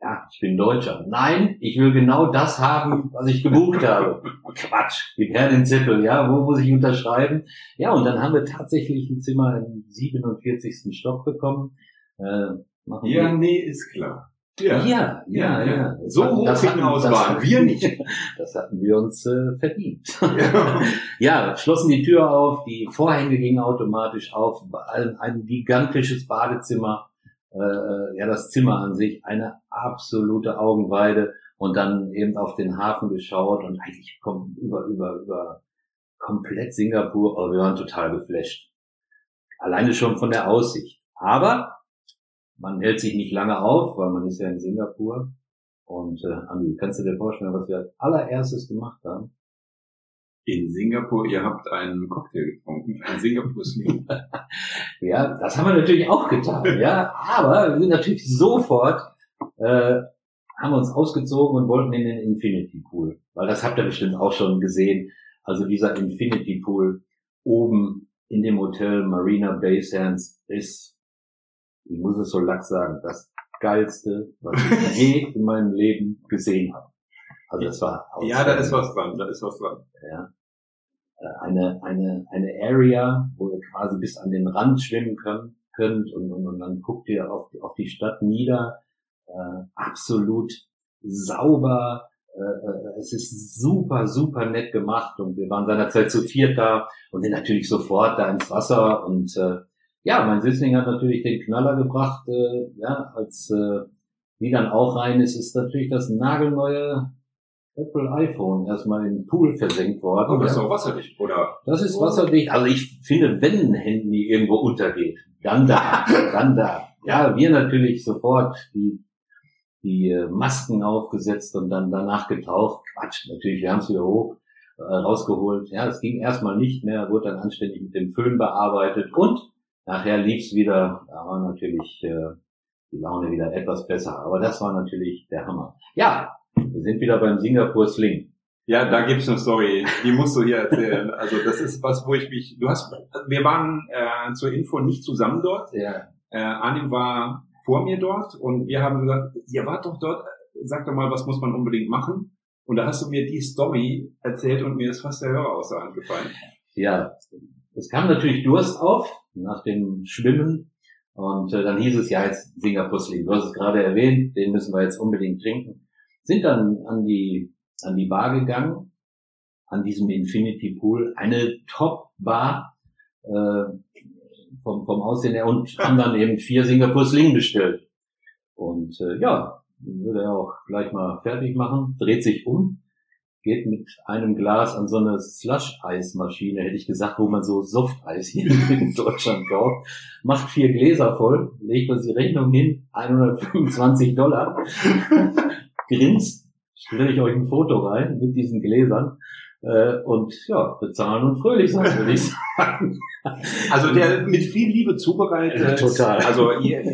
Speaker 2: Ja, ich bin Deutscher. Nein, ich will genau das haben, was ich gebucht habe. Quatsch, gib her den Zettel, ja, wo muss ich unterschreiben? Ja, und dann haben wir tatsächlich ein Zimmer im 47. Stock bekommen. Äh,
Speaker 3: Ja, nee, ist klar.
Speaker 2: Ja, ja, ja.
Speaker 3: ja. So hoch
Speaker 2: das hatten-
Speaker 3: hinaus waren wir nicht.
Speaker 2: Das hatten wir uns äh, verdient.
Speaker 3: Ja.
Speaker 2: Ja, schlossen die Tür auf, die Vorhänge gingen automatisch auf, ein, ein gigantisches Badezimmer, äh, äh, ja, das Zimmer an sich, eine absolute Augenweide und dann eben auf den Hafen geschaut und eigentlich kom über, über, über komplett Singapur, aber wir waren total geflasht. Alleine schon von der Aussicht. Aber man hält sich nicht lange auf, weil man ist ja in Singapur. Und äh, Andi, kannst du dir vorstellen, was wir als allererstes gemacht haben?
Speaker 3: In Singapur, ihr habt einen Cocktail getrunken, ein Singapur Sling.
Speaker 2: Ja, das haben wir natürlich auch getan, ja. Aber wir sind natürlich sofort, äh, haben uns ausgezogen und wollten in den Infinity Pool. Weil das habt ihr bestimmt auch schon gesehen. Also dieser Infinity Pool oben in dem Hotel Marina Bay Sands ist, ich muss es so lax sagen, das geilste, was ich je in meinem Leben gesehen habe. Also das war
Speaker 3: Ja, da ist was dran, da ist was dran.
Speaker 2: ja. äh, eine, eine, eine Area, wo ihr quasi bis an den Rand schwimmen könnt, könnt und, und, und dann guckt ihr auf, auf die Stadt nieder. Äh, absolut sauber, äh, äh, es ist super, super nett gemacht und wir waren seinerzeit zu viert da und sind natürlich sofort da ins Wasser und äh, ja, mein Sitzling hat natürlich den Knaller gebracht, äh, ja, als äh, die dann auch rein ist, ist natürlich das nagelneue Apple iPhone erstmal in den Pool versenkt worden.
Speaker 3: Oh, das ist auch wasserdicht, oder?
Speaker 2: Das ist wasserdicht. Also ich finde, wenn ein Handy irgendwo untergeht, dann da, dann da. Ja, wir natürlich sofort die die äh, Masken aufgesetzt und dann danach getaucht. Quatsch, natürlich, wir haben es wieder hoch äh, rausgeholt. Ja, es ging erstmal nicht mehr, wurde dann anständig mit dem Föhn bearbeitet und nachher lief's wieder. Da war natürlich äh, die Laune wieder etwas besser. Aber das war natürlich der Hammer. Ja, wir sind wieder beim Singapur Sling.
Speaker 3: Ja, da gibt's eine Story, die musst du hier erzählen. Also das ist was, wo ich mich. Du hast, wir waren äh, zur Info nicht zusammen dort.
Speaker 2: Ja.
Speaker 3: Äh, Arnim war vor mir dort und wir haben gesagt, ihr wart doch dort, sag doch mal, was muss man unbedingt machen? Und da hast du mir die Story erzählt und mir ist fast der Hörer aus der Hand gefallen.
Speaker 2: Ja, es kam natürlich Durst auf nach dem Schwimmen und äh, dann hieß es ja jetzt Singapur Sling. Du hast es gerade erwähnt, den müssen wir jetzt unbedingt trinken. Sind dann an die an die Bar gegangen, an diesem Infinity Pool, eine Top Bar. Äh, vom, vom Aussehen her und haben dann eben vier Singapur Sling bestellt. Und äh, ja, würde er auch gleich mal fertig machen, dreht sich um, geht mit einem Glas an so eine Slush-Eismaschine, hätte ich gesagt, wo man so Softeis hier in Deutschland kauft, macht vier Gläser voll, legt uns die Rechnung hin, 125 Dollar, grinst, stelle ich euch ein Foto rein mit diesen Gläsern äh, und ja, bezahlen und fröhlich sein, würde ich sagen.
Speaker 3: Also der mit viel Liebe zubereitet.
Speaker 2: Total.
Speaker 3: Also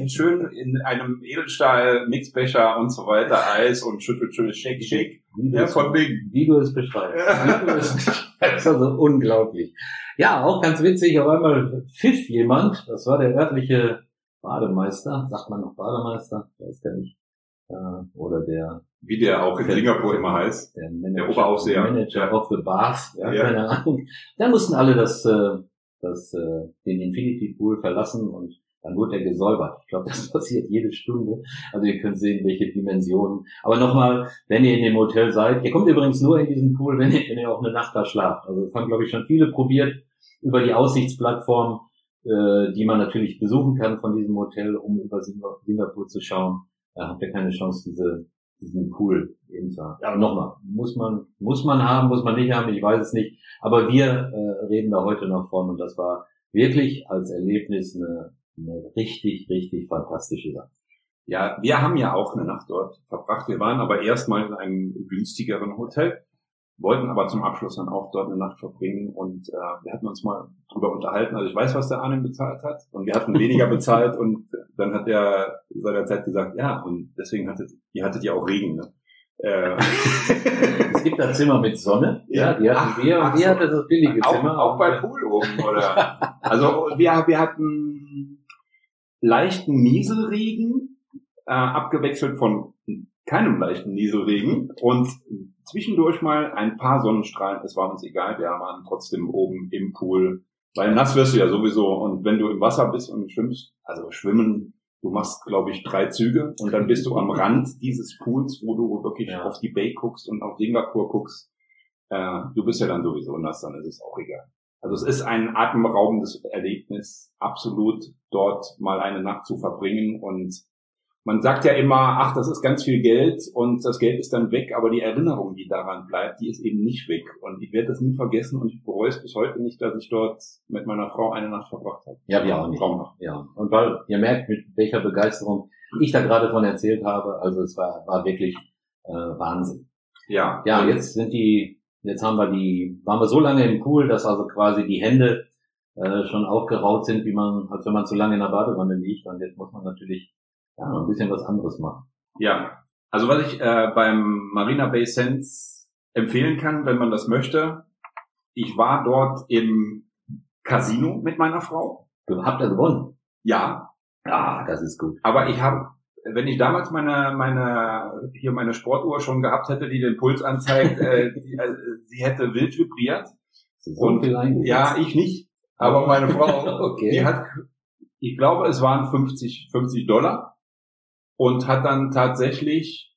Speaker 3: schön in einem Edelstahl, Mixbecher und so weiter, Eis und schüttelt schönes Shake, Shake.
Speaker 2: Wie, ja, von wegen. wie du es beschreibst. Wie du es beschreibst. Also unglaublich. Ja, auch ganz witzig, auf einmal pfiff jemand, das war der örtliche Bademeister, sagt man noch Bademeister, weiß gar nicht, äh, oder der
Speaker 3: wie der auch in Singapur immer heißt.
Speaker 2: Der, Manager, der Oberaufseher. Manager of the Bars, ja, ja. keine Ahnung. Da mussten alle das, äh, das, äh, den Infinity Pool verlassen und dann wurde er gesäubert. Ich glaube, das passiert jede Stunde. Also ihr könnt sehen, welche Dimensionen. Aber nochmal, wenn ihr in dem Hotel seid, ihr kommt übrigens nur in diesen Pool, wenn ihr, wenn ihr auch eine Nacht da schlaft. Also das haben, glaube ich, schon viele probiert über die Aussichtsplattform, äh, die man natürlich besuchen kann von diesem Hotel, um über Singapur zu schauen. Da habt ihr keine Chance, diese diesen Pool eben zu haben. Aber nochmal, muss man, muss man haben, muss man nicht haben, ich weiß es nicht. Aber wir äh, reden da heute noch von und das war wirklich als Erlebnis eine, eine richtig, richtig fantastische Sache.
Speaker 3: Ja, wir haben ja auch eine Nacht dort verbracht. Wir waren aber erstmal in einem günstigeren Hotel wollten aber zum Abschluss dann auch dort eine Nacht verbringen und äh, wir hatten uns mal drüber unterhalten. Also ich weiß, was der Arnim bezahlt hat und wir hatten weniger bezahlt und dann hat er seinerzeit gesagt, ja, und deswegen hattet ihr hattet ja auch Regen. Ne?
Speaker 2: Äh. es gibt da Zimmer mit Sonne, ja, die hatten ach, wir und ihr hattet das billige Zimmer.
Speaker 3: Auch, auch bei Pool oben, oder? also wir, wir hatten leichten Nieselregen, äh, abgewechselt von keinem leichten Nieselregen und zwischendurch mal ein paar Sonnenstrahlen. Es war uns egal, wir waren trotzdem oben im Pool. Weil nass wirst du ja sowieso und wenn du im Wasser bist und schwimmst, also schwimmen, du machst, glaube ich, drei Züge und dann bist du am Rand dieses Pools, wo du wirklich ja. auf die Bay guckst und auf Singapur guckst. Äh, du bist ja dann sowieso nass, dann ist es auch egal. Also es ist ein atemraubendes Erlebnis, absolut dort mal eine Nacht zu verbringen und man sagt ja immer, ach, das ist ganz viel Geld und das Geld ist dann weg, aber die Erinnerung, die daran bleibt, die ist eben nicht weg. Und ich werde das nie vergessen und ich bereue es bis heute nicht, dass ich dort mit meiner Frau eine Nacht verbracht habe.
Speaker 2: Ja, wir auch nicht. Traumhaft. Ja. Und weil ihr merkt, mit welcher Begeisterung ich da gerade von erzählt habe, also es war, war wirklich äh, Wahnsinn. Ja. Ja, jetzt sind die, jetzt haben wir die, waren wir so lange im Pool, dass also quasi die Hände äh, schon aufgeraut sind, wie man, als wenn man zu lange in der Badewanne liegt. Und jetzt muss man natürlich ein bisschen was anderes machen.
Speaker 3: Ja, also was ich äh, beim Marina Bay Sands empfehlen kann, wenn man das möchte, ich war dort im Casino mit meiner Frau.
Speaker 2: Du habt ja gewonnen.
Speaker 3: Ja.
Speaker 2: Ah, das ist gut.
Speaker 3: Aber ich habe, wenn ich damals meine meine hier meine Sportuhr schon gehabt hätte, die den Puls anzeigt, äh, die, äh, sie hätte wild vibriert.
Speaker 2: So
Speaker 3: Und-. Ja, ich nicht, aber meine Frau,
Speaker 2: Okay.
Speaker 3: die hat, ich glaube, es waren 50, 50 Dollar und hat dann tatsächlich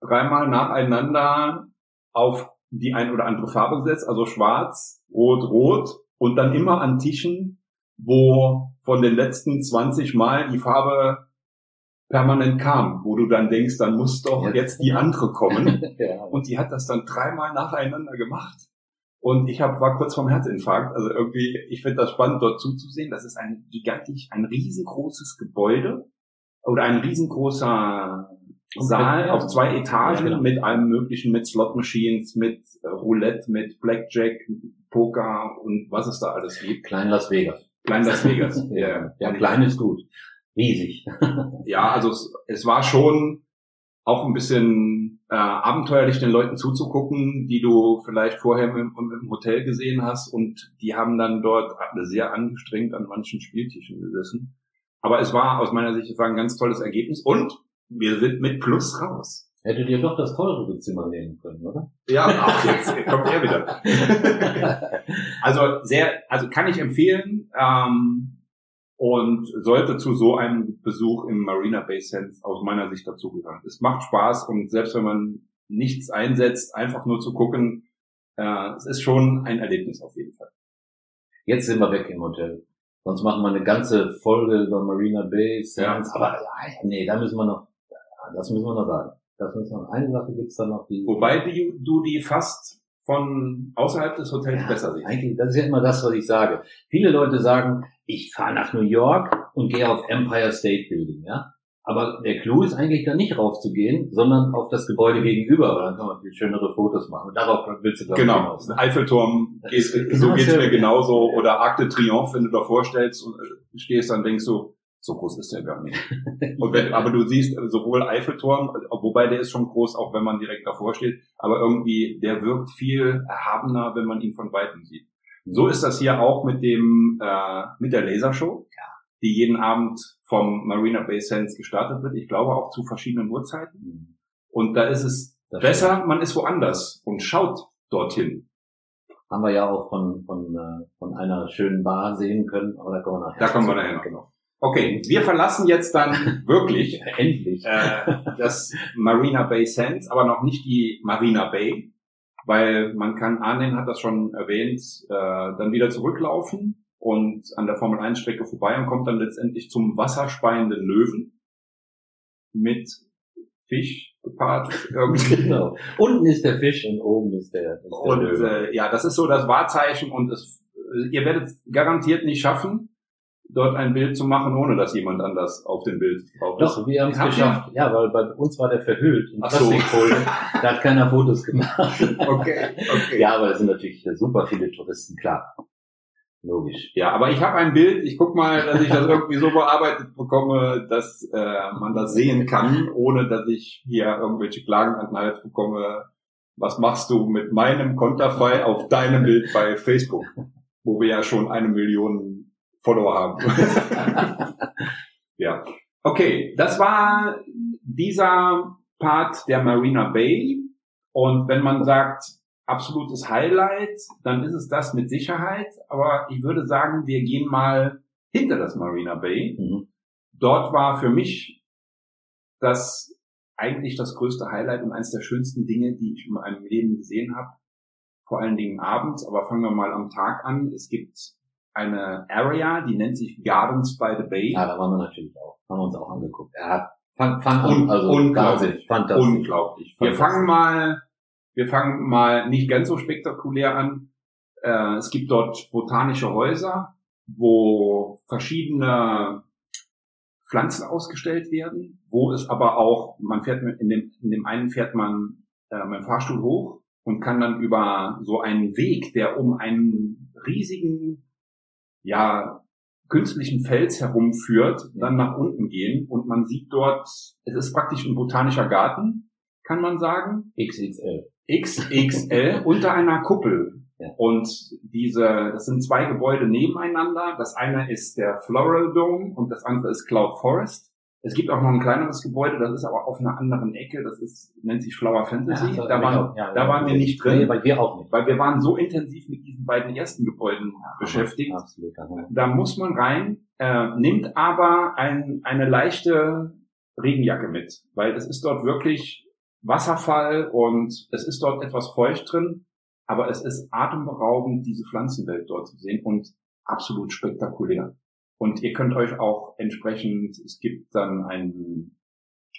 Speaker 3: dreimal nacheinander auf die ein oder andere Farbe gesetzt, also schwarz, rot, rot und dann immer an Tischen, wo von den letzten 20 Mal die Farbe permanent kam, wo du dann denkst, dann muss doch
Speaker 2: Jetzt.
Speaker 3: jetzt die andere kommen.
Speaker 2: ja.
Speaker 3: Und die hat das dann dreimal nacheinander gemacht. Und ich hab, war kurz vorm Herzinfarkt. Also irgendwie, ich finde das spannend, dort zuzusehen. Das ist ein gigantisch, ein riesengroßes Gebäude oder ein riesengroßer Saal
Speaker 2: Ja.
Speaker 3: auf zwei Etagen
Speaker 2: Ja, genau.
Speaker 3: mit allem möglichen, mit Slot Machines, mit äh, Roulette, mit Blackjack, Poker und was es da alles gibt.
Speaker 2: Klein Las Vegas.
Speaker 3: Klein Las Vegas.
Speaker 2: Ja, ja klein ist gut. Riesig.
Speaker 3: ja, also es, es war schon auch ein bisschen äh, abenteuerlich, den Leuten zuzugucken, die du vielleicht vorher im, im Hotel gesehen hast und die haben dann dort sehr angestrengt an manchen Spieltischen gesessen. Aber es war aus meiner Sicht ein ganz tolles Ergebnis und wir sind mit Plus raus.
Speaker 2: Hättet ihr doch das teurere Zimmer nehmen können, oder?
Speaker 3: Ja, auch jetzt kommt er wieder. also sehr, also kann ich empfehlen ähm, und sollte zu so einem Besuch im Marina Bay Sands aus meiner Sicht dazugehören. Es macht Spaß und selbst wenn man nichts einsetzt, einfach nur zu gucken, äh, es ist schon ein Erlebnis auf jeden Fall.
Speaker 2: Jetzt sind wir weg im Hotel. Sonst machen wir eine ganze Folge über Marina Bay Sands. Aber ah, nee, da müssen wir noch, das müssen wir noch sagen. Das müssen wir noch. Eine Sache gibt's da noch, die.
Speaker 3: Wobei du, du die fast von außerhalb des Hotels
Speaker 2: Ja,
Speaker 3: besser siehst.
Speaker 2: Eigentlich, das ist ja immer das, was ich sage. Viele Leute sagen, ich fahre nach New York und gehe auf Empire State Building, ja. Aber der Clou ist eigentlich da nicht raufzugehen, sondern auf das Gebäude gegenüber, weil dann kann man viel schönere Fotos machen. Und darauf willst du glaub ich,
Speaker 3: Genau,
Speaker 2: hinaus, ne?
Speaker 3: Eiffelturm, geht,
Speaker 2: ist genau
Speaker 3: so geht's mir genauso. Oder Arc de Triomphe, wenn du davor stellst und äh, stehst, dann denkst du, so groß ist der gar nicht. Und wenn, aber du siehst äh, sowohl Eiffelturm, äh, wobei der ist schon groß, auch wenn man direkt davor steht, aber irgendwie, der wirkt viel erhabener, wenn man ihn von Weitem sieht. So ist das hier auch mit dem, äh, mit der Lasershow, die jeden Abend vom Marina Bay Sands gestartet wird. Ich glaube auch zu verschiedenen Uhrzeiten.
Speaker 2: Hm,
Speaker 3: Und da ist es
Speaker 2: das
Speaker 3: besser, man ist woanders und schaut dorthin.
Speaker 2: Haben wir ja auch von, von, äh, von einer schönen Bar sehen können, aber da kommen wir nachher.
Speaker 3: Da kommen wir nachher noch.
Speaker 2: Genau.
Speaker 3: Okay, wir verlassen jetzt dann wirklich
Speaker 2: Endlich.
Speaker 3: äh, das Marina Bay Sands, aber noch nicht die Marina Bay, weil man kann, Arnen hat das schon erwähnt, äh, dann wieder zurücklaufen und an der Formel 1 Strecke vorbei und kommt dann letztendlich zum wasserspeienden Löwen mit Fisch gepaart irgendwie.
Speaker 2: genau. Unten ist der Fisch und oben ist der, ist der
Speaker 3: Und
Speaker 2: Löwe.
Speaker 3: äh, ja, das ist so das Wahrzeichen und es, ihr werdet garantiert nicht schaffen, dort ein Bild zu machen, ohne dass jemand anders auf dem Bild drauf ist.
Speaker 2: Doch, wir haben es geschafft. Ja, weil bei uns war der verhüllt in
Speaker 3: Ach so.
Speaker 2: Plastikfolie. da hat keiner Fotos gemacht.
Speaker 3: Okay, okay.
Speaker 2: ja, aber es sind natürlich super viele Touristen, klar. Logisch.
Speaker 3: Ja, aber ich habe ein Bild. Ich guck mal, dass ich das irgendwie so bearbeitet bekomme, dass äh, man das sehen kann, ohne dass ich hier irgendwelche Klagen an Hals bekomme. Was machst du mit meinem Konterfei auf deinem Bild bei Facebook, wo wir ja schon eine Million Follower haben? ja. Okay, das war dieser Part der Marina Bay. Und wenn man sagt, absolutes Highlight, dann ist es das mit Sicherheit. Aber ich würde sagen, wir gehen mal hinter das Marina Bay.
Speaker 2: Mhm.
Speaker 3: Dort war für mich das eigentlich das größte Highlight und eines der schönsten Dinge, die ich in meinem Leben gesehen habe. Vor allen Dingen abends, aber fangen wir mal am Tag an. Es gibt eine Area, die nennt sich Gardens by the Bay.
Speaker 2: Ja, da waren wir natürlich auch. Haben wir uns auch angeguckt. Hat, fang, fang an. Also,
Speaker 3: unglaublich.
Speaker 2: Wahnsinn. Fantastisch.
Speaker 3: Unglaublich. Wir fangen mal, wir fangen mal nicht ganz so spektakulär an. Äh, es gibt dort botanische Häuser, wo verschiedene Pflanzen ausgestellt werden, wo es aber auch, man fährt mit, in dem, in dem einen fährt man äh, mit dem Fahrstuhl hoch und kann dann über so einen Weg, der um einen riesigen, ja, künstlichen Fels herumführt, dann nach unten gehen und man sieht dort, es ist praktisch ein botanischer Garten, kann man sagen,
Speaker 2: XXL.
Speaker 3: XXL unter einer Kuppel.
Speaker 2: Ja.
Speaker 3: Und diese, das sind zwei Gebäude nebeneinander. Das eine ist der Floral Dome und das andere ist Cloud Forest. Es gibt auch noch ein kleineres Gebäude, das ist aber auf einer anderen Ecke, das ist, nennt sich Flower Fantasy.
Speaker 2: Ja,
Speaker 3: da waren,
Speaker 2: ja,
Speaker 3: da waren wir nicht drin.
Speaker 2: Nee, bei dir auch nicht.
Speaker 3: Weil wir waren so intensiv mit diesen beiden ersten Gebäuden beschäftigt.
Speaker 2: Absolut.
Speaker 3: Da muss man rein, äh, nimmt aber ein, eine leichte Regenjacke mit, weil es ist dort wirklich Wasserfall und es ist dort etwas feucht drin, aber es ist atemberaubend, diese Pflanzenwelt dort zu sehen und absolut spektakulär. Und ihr könnt euch auch entsprechend, es gibt dann einen,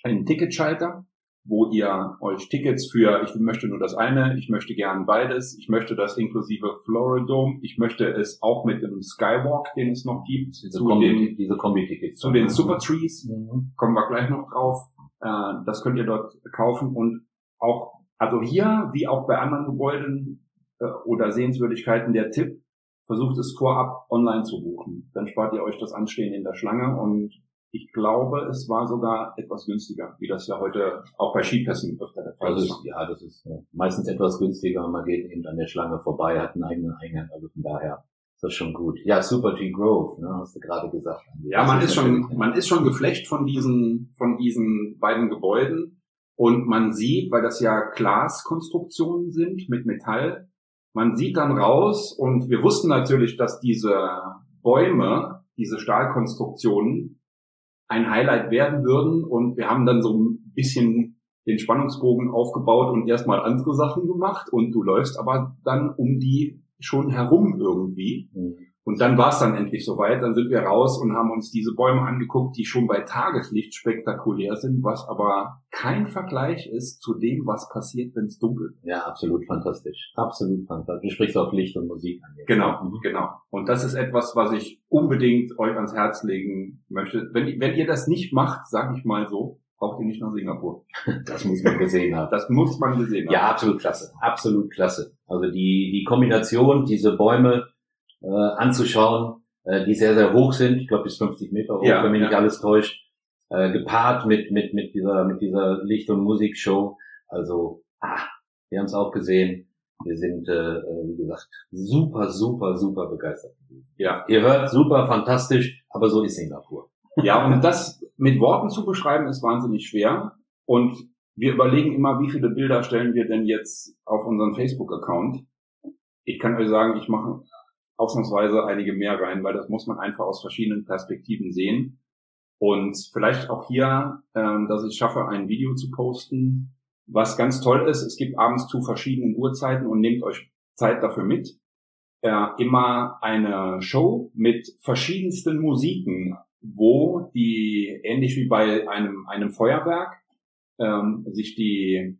Speaker 3: einen Ticketschalter, wo ihr euch Tickets für, ich möchte nur das eine, ich möchte gern beides, ich möchte das inklusive Floral Dome, ich möchte es auch mit dem Skywalk, den es noch gibt,
Speaker 2: Diese
Speaker 3: zu
Speaker 2: Kombi,
Speaker 3: den,
Speaker 2: diese Kombi-Tickets.
Speaker 3: zu den Super Trees,
Speaker 2: Mhm.
Speaker 3: kommen wir gleich noch drauf. Äh, das könnt ihr dort kaufen und auch, also hier, wie auch bei anderen Gebäuden äh, oder Sehenswürdigkeiten, der Tipp, versucht es vorab online zu buchen. Dann spart ihr euch das Anstehen in der Schlange und ich glaube, es war sogar etwas günstiger, wie das ja heute auch bei Skipässen öfter der Fall
Speaker 2: Also
Speaker 3: ist.
Speaker 2: ist, ja, das ist äh, meistens etwas günstiger. Man geht eben an der Schlange vorbei, hat einen eigenen Eingang. Also von daher ist das schon gut. Ja, Super G Grove, ne, hast du gerade gesagt.
Speaker 3: Ja,
Speaker 2: Das
Speaker 3: man ist schon, man ist schon geflecht von diesen, von diesen beiden Gebäuden und man sieht, weil das ja Glaskonstruktionen sind mit Metall, man sieht dann raus und wir wussten natürlich, dass diese Bäume, diese Stahlkonstruktionen ein Highlight werden würden und wir haben dann so ein bisschen den Spannungsbogen aufgebaut und erstmal andere Sachen gemacht und du läufst aber dann um die schon herum irgendwie.
Speaker 2: Mhm.
Speaker 3: Und dann war es dann endlich soweit. Dann sind wir raus und haben uns diese Bäume angeguckt, die schon bei Tageslicht spektakulär sind, was aber kein Vergleich ist zu dem, was passiert, wenn es dunkel ist.
Speaker 2: Ja, absolut fantastisch. Absolut fantastisch. Du sprichst auf Licht und Musik an. jetzt.
Speaker 3: Genau,
Speaker 2: Mhm.
Speaker 3: genau. Und das ist etwas, was ich unbedingt euch ans Herz legen möchte. Wenn, wenn ihr das nicht macht, sage ich mal so, braucht ihr nicht nach Singapur.
Speaker 2: Das muss man gesehen haben.
Speaker 3: Das muss man gesehen haben.
Speaker 2: Ja, absolut klasse. Absolut klasse. Also die, die Kombination, diese Bäume äh, anzuschauen, äh, die sehr, sehr hoch sind, ich glaube bis 50 Meter hoch,
Speaker 3: Ja,
Speaker 2: wenn mich
Speaker 3: ja.
Speaker 2: nicht alles täuscht, äh, gepaart mit, mit, mit dieser, mit dieser Licht- und Musikshow. Also, ah, wir haben es auch gesehen. Wir sind, äh, äh, wie gesagt, super, super, super begeistert.
Speaker 3: Ja.
Speaker 2: Ihr hört, super, fantastisch, aber so ist Singapur.
Speaker 3: Ja, und das mit Worten zu beschreiben, ist wahnsinnig schwer. Und wir überlegen immer, wie viele Bilder stellen wir denn jetzt auf unseren Facebook-Account. Ich kann euch sagen, ich mache ausnahmsweise einige mehr rein, weil das muss man einfach aus verschiedenen Perspektiven sehen. Und vielleicht auch hier, ähm, dass ich schaffe, ein Video zu posten. Was ganz toll ist, es gibt abends zu verschiedenen Uhrzeiten und nehmt euch Zeit dafür mit. Äh, immer eine Show mit verschiedensten Musiken, wo die, ähnlich wie bei einem, einem Feuerwerk, ähm, sich die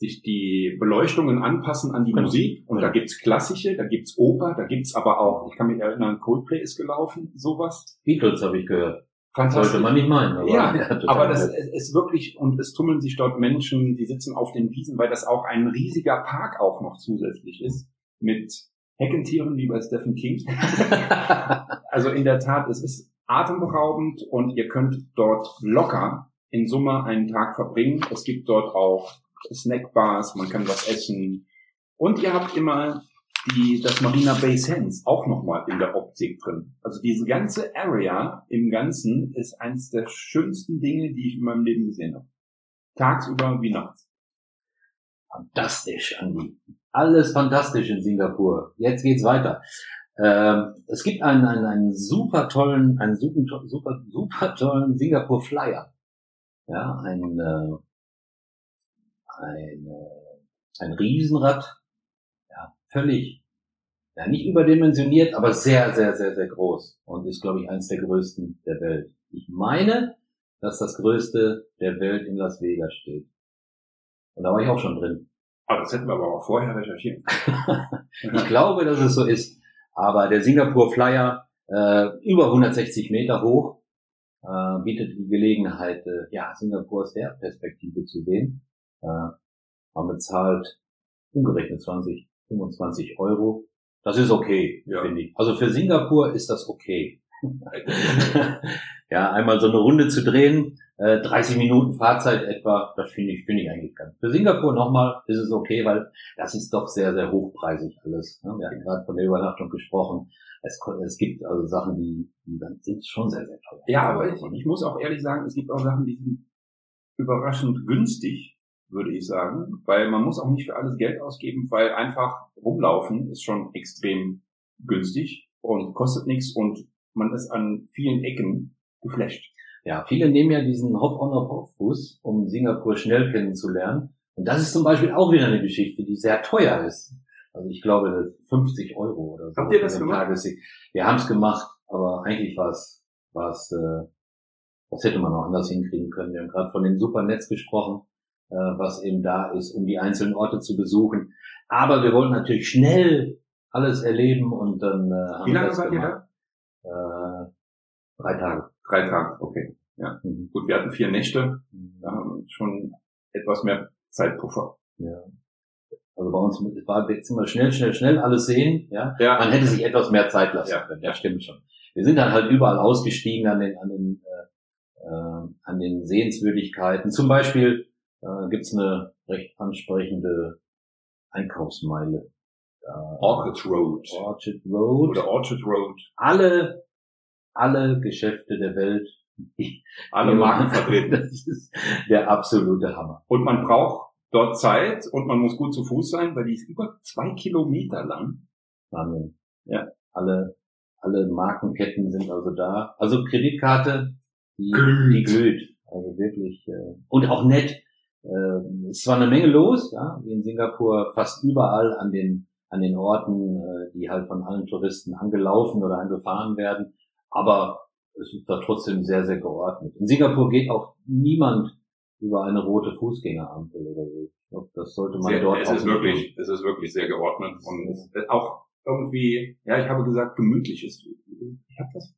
Speaker 3: sich die Beleuchtungen anpassen an die
Speaker 2: Genau.
Speaker 3: Musik. Und da gibt's klassische, da gibt's Oper, da gibt's aber auch, ich kann mich erinnern, Coldplay ist gelaufen, sowas.
Speaker 2: Beatles habe ich gehört.
Speaker 3: Fantastisch.
Speaker 2: Sollte man nicht meinen. Aber,
Speaker 3: Ja,
Speaker 2: total
Speaker 3: Aber das
Speaker 2: nett.
Speaker 3: ist wirklich, und es tummeln sich dort Menschen, die sitzen auf den Wiesen, weil das auch ein riesiger Park auch noch zusätzlich ist, mit Heckentieren wie bei Stephen King. Also in der Tat, es ist atemberaubend und ihr könnt dort locker in Summe einen Tag verbringen. Es gibt dort auch Snackbars, man kann was essen. Und ihr habt immer die, das Marina Bay Sands auch nochmal in der Optik drin. Also diese ganze Area im Ganzen ist eines der schönsten Dinge, die ich in meinem Leben gesehen habe. Tagsüber wie nachts.
Speaker 2: Fantastisch, Andi. Alles fantastisch in Singapur. Jetzt geht's weiter. Ähm, es gibt einen, einen, einen super tollen, einen super, super, super tollen Singapur Flyer. Ja, ein, äh, ein, äh, ein Riesenrad. Ja, völlig, ja, nicht überdimensioniert, aber sehr, sehr, sehr, sehr groß. Und ist, glaube ich, eines der größten der Welt. Ich meine, dass das größte der Welt in Las Vegas steht. Und da war ich auch schon drin.
Speaker 3: Aber das hätten wir aber auch vorher recherchiert.
Speaker 2: Ich glaube, dass es so ist. Aber der Singapur Flyer, äh, über 160 Meter hoch, äh, bietet die Gelegenheit, äh, ja, Singapur aus der Perspektive zu sehen. Äh, man bezahlt umgerechnet 20, 25 Euro. Das ist okay,
Speaker 3: Ja.
Speaker 2: finde ich. Also für Singapur ist das okay. ja, einmal so eine Runde zu drehen, äh, 30 Minuten Fahrzeit etwa, das finde ich, finde ich eigentlich ganz. Für Singapur nochmal ist es okay, weil das ist doch sehr, sehr hochpreisig alles. ne? Wir hatten gerade von der Übernachtung gesprochen. Es, es gibt also Sachen, die, die sind schon sehr, sehr teuer.
Speaker 3: Ja, aber ich, ich muss auch ehrlich sagen, es gibt auch Sachen, die sind überraschend günstig, würde ich sagen, weil man muss auch nicht für alles Geld ausgeben, weil einfach rumlaufen ist schon extrem günstig und kostet nichts und man ist an vielen Ecken geflasht.
Speaker 2: Ja, viele nehmen ja diesen Hop-on-Hop-off-Bus, um Singapur schnell kennenzulernen. Und das ist zum Beispiel auch wieder eine Geschichte, die sehr teuer ist. Also ich glaube 50 Euro oder so.
Speaker 3: Habt ihr das gemacht?
Speaker 2: Tagessieg. Wir haben es gemacht, aber eigentlich war es, war es, äh, das hätte man auch anders hinkriegen können. Wir haben gerade von dem Supernetz gesprochen, äh, was eben da ist, um die einzelnen Orte zu besuchen. Aber wir wollten natürlich schnell alles erleben und dann äh, haben
Speaker 3: Wie lange seid ihr
Speaker 2: gemacht. Äh, drei Tage.
Speaker 3: Drei Tage, okay. Ja.
Speaker 2: Mhm.
Speaker 3: Gut, wir hatten vier Nächte, da haben wir schon etwas mehr Zeitpuffer.
Speaker 2: Ja. Also bei uns war jetzt immer schnell, schnell, schnell alles sehen, ja.
Speaker 3: Ja,
Speaker 2: Man hätte sich etwas mehr Zeit lassen
Speaker 3: Ja.
Speaker 2: können, ja, stimmt schon. Wir sind dann halt überall ausgestiegen an den, an den, äh, äh, an den Sehenswürdigkeiten. Zum Beispiel äh, gibt's eine recht ansprechende Einkaufsmeile. Da,
Speaker 3: Orchid Road.
Speaker 2: Orchard Road.
Speaker 3: Oder Orchard Road.
Speaker 2: alle, alle Geschäfte der Welt.
Speaker 3: Alle Marken vertreten.
Speaker 2: Das ist der absolute Hammer.
Speaker 3: Und man braucht dort Zeit und man muss gut zu Fuß sein, weil die ist über zwei Kilometer lang.
Speaker 2: Wahnsinn.
Speaker 3: Ja.
Speaker 2: Alle, alle Markenketten sind also da. Also Kreditkarte, die
Speaker 3: Glüht.
Speaker 2: die glüht. Also wirklich, äh, und auch nett. Äh, es war eine Menge los, ja, wie in Singapur, fast überall an den, an den Orten, äh, die halt von allen Touristen angelaufen oder angefahren werden. Aber es ist da trotzdem sehr, sehr geordnet. In Singapur geht auch niemand über eine rote Fußgängerampel oder so. Ich glaube, das sollte man
Speaker 3: Sehr,
Speaker 2: dort
Speaker 3: es
Speaker 2: auch
Speaker 3: ist wirklich, es ist wirklich sehr geordnet und ist auch irgendwie, ja, ich habe gesagt, gemütlich ist. Ich habe das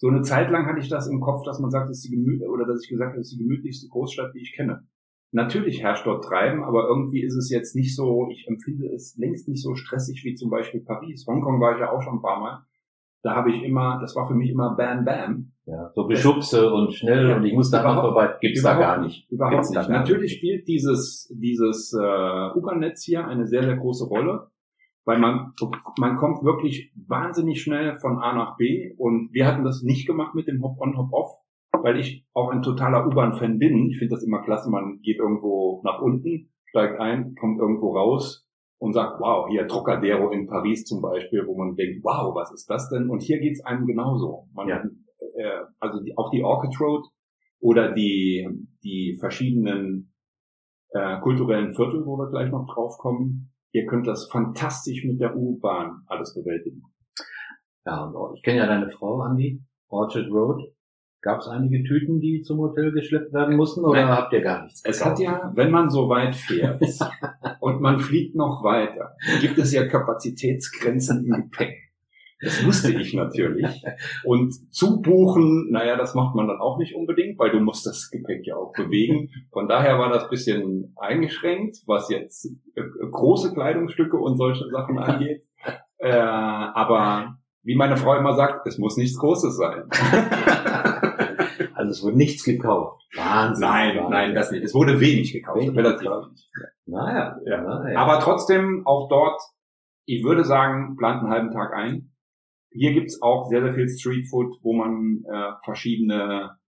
Speaker 3: so eine Zeit lang hatte ich das im Kopf, dass man sagt, es ist die gemüt oder dass ich gesagt habe, es ist die gemütlichste Großstadt, die ich kenne. Natürlich herrscht dort Treiben, aber irgendwie ist es jetzt nicht so, ich empfinde es längst nicht so stressig wie zum Beispiel Paris. Hongkong war ich ja auch schon ein paar Mal. Da habe ich immer, das war für mich immer Bam Bam.
Speaker 2: So Beschubse und schnell
Speaker 3: Ja,
Speaker 2: und ich muss da mal vorbei. Gibt's da gar nicht.
Speaker 3: Überhaupt
Speaker 2: Gibt's
Speaker 3: nicht. Natürlich
Speaker 2: nicht.
Speaker 3: spielt dieses, dieses äh, U-Bahn-Netz hier eine sehr, sehr große Rolle, weil man, man kommt wirklich wahnsinnig schnell von A nach B und wir hatten das nicht gemacht mit dem Hop-on, Hop-off, weil ich auch ein totaler U-Bahn-Fan bin. Ich finde das immer klasse, man geht irgendwo nach unten, steigt ein, kommt irgendwo raus und sagt, wow, hier Trocadero in Paris zum Beispiel, wo man denkt, wow, was ist das denn? Und hier geht's einem genauso. Man,
Speaker 2: Ja.
Speaker 3: Äh, also die, auch die Orchid Road oder die, die verschiedenen äh, kulturellen Viertel, wo wir gleich noch drauf kommen. Ihr könnt das fantastisch mit der U-Bahn alles bewältigen.
Speaker 2: Ja, und ich kenne ja deine Frau, Andi, Orchard Road. Gab es einige Tüten, die zum Hotel geschleppt werden mussten oder
Speaker 3: Nein.
Speaker 2: habt ihr gar nichts?
Speaker 3: Es hat ja, wenn man so weit fährt und man fliegt noch weiter, gibt es ja Kapazitätsgrenzen im Gepäck. Das wusste ich natürlich. Und zubuchen, naja, das macht man dann auch nicht unbedingt, weil du musst das Gepäck ja auch bewegen. Von daher war das bisschen eingeschränkt, was jetzt äh, große Kleidungsstücke und solche Sachen angeht. Äh, aber wie meine Frau immer sagt, es muss nichts Großes sein.
Speaker 2: Also es wurde nichts gekauft. Wahnsinn.
Speaker 3: Nein,
Speaker 2: Wahnsinn.
Speaker 3: nein, das nicht. Es wurde wenig gekauft,
Speaker 2: Wenig
Speaker 3: relativ wenig.
Speaker 2: Naja,
Speaker 3: Ja.
Speaker 2: naja.
Speaker 3: Aber trotzdem auch dort, ich würde sagen, plant einen halben Tag ein. Hier gibt's auch sehr, sehr viel Streetfood, wo man äh, verschiedene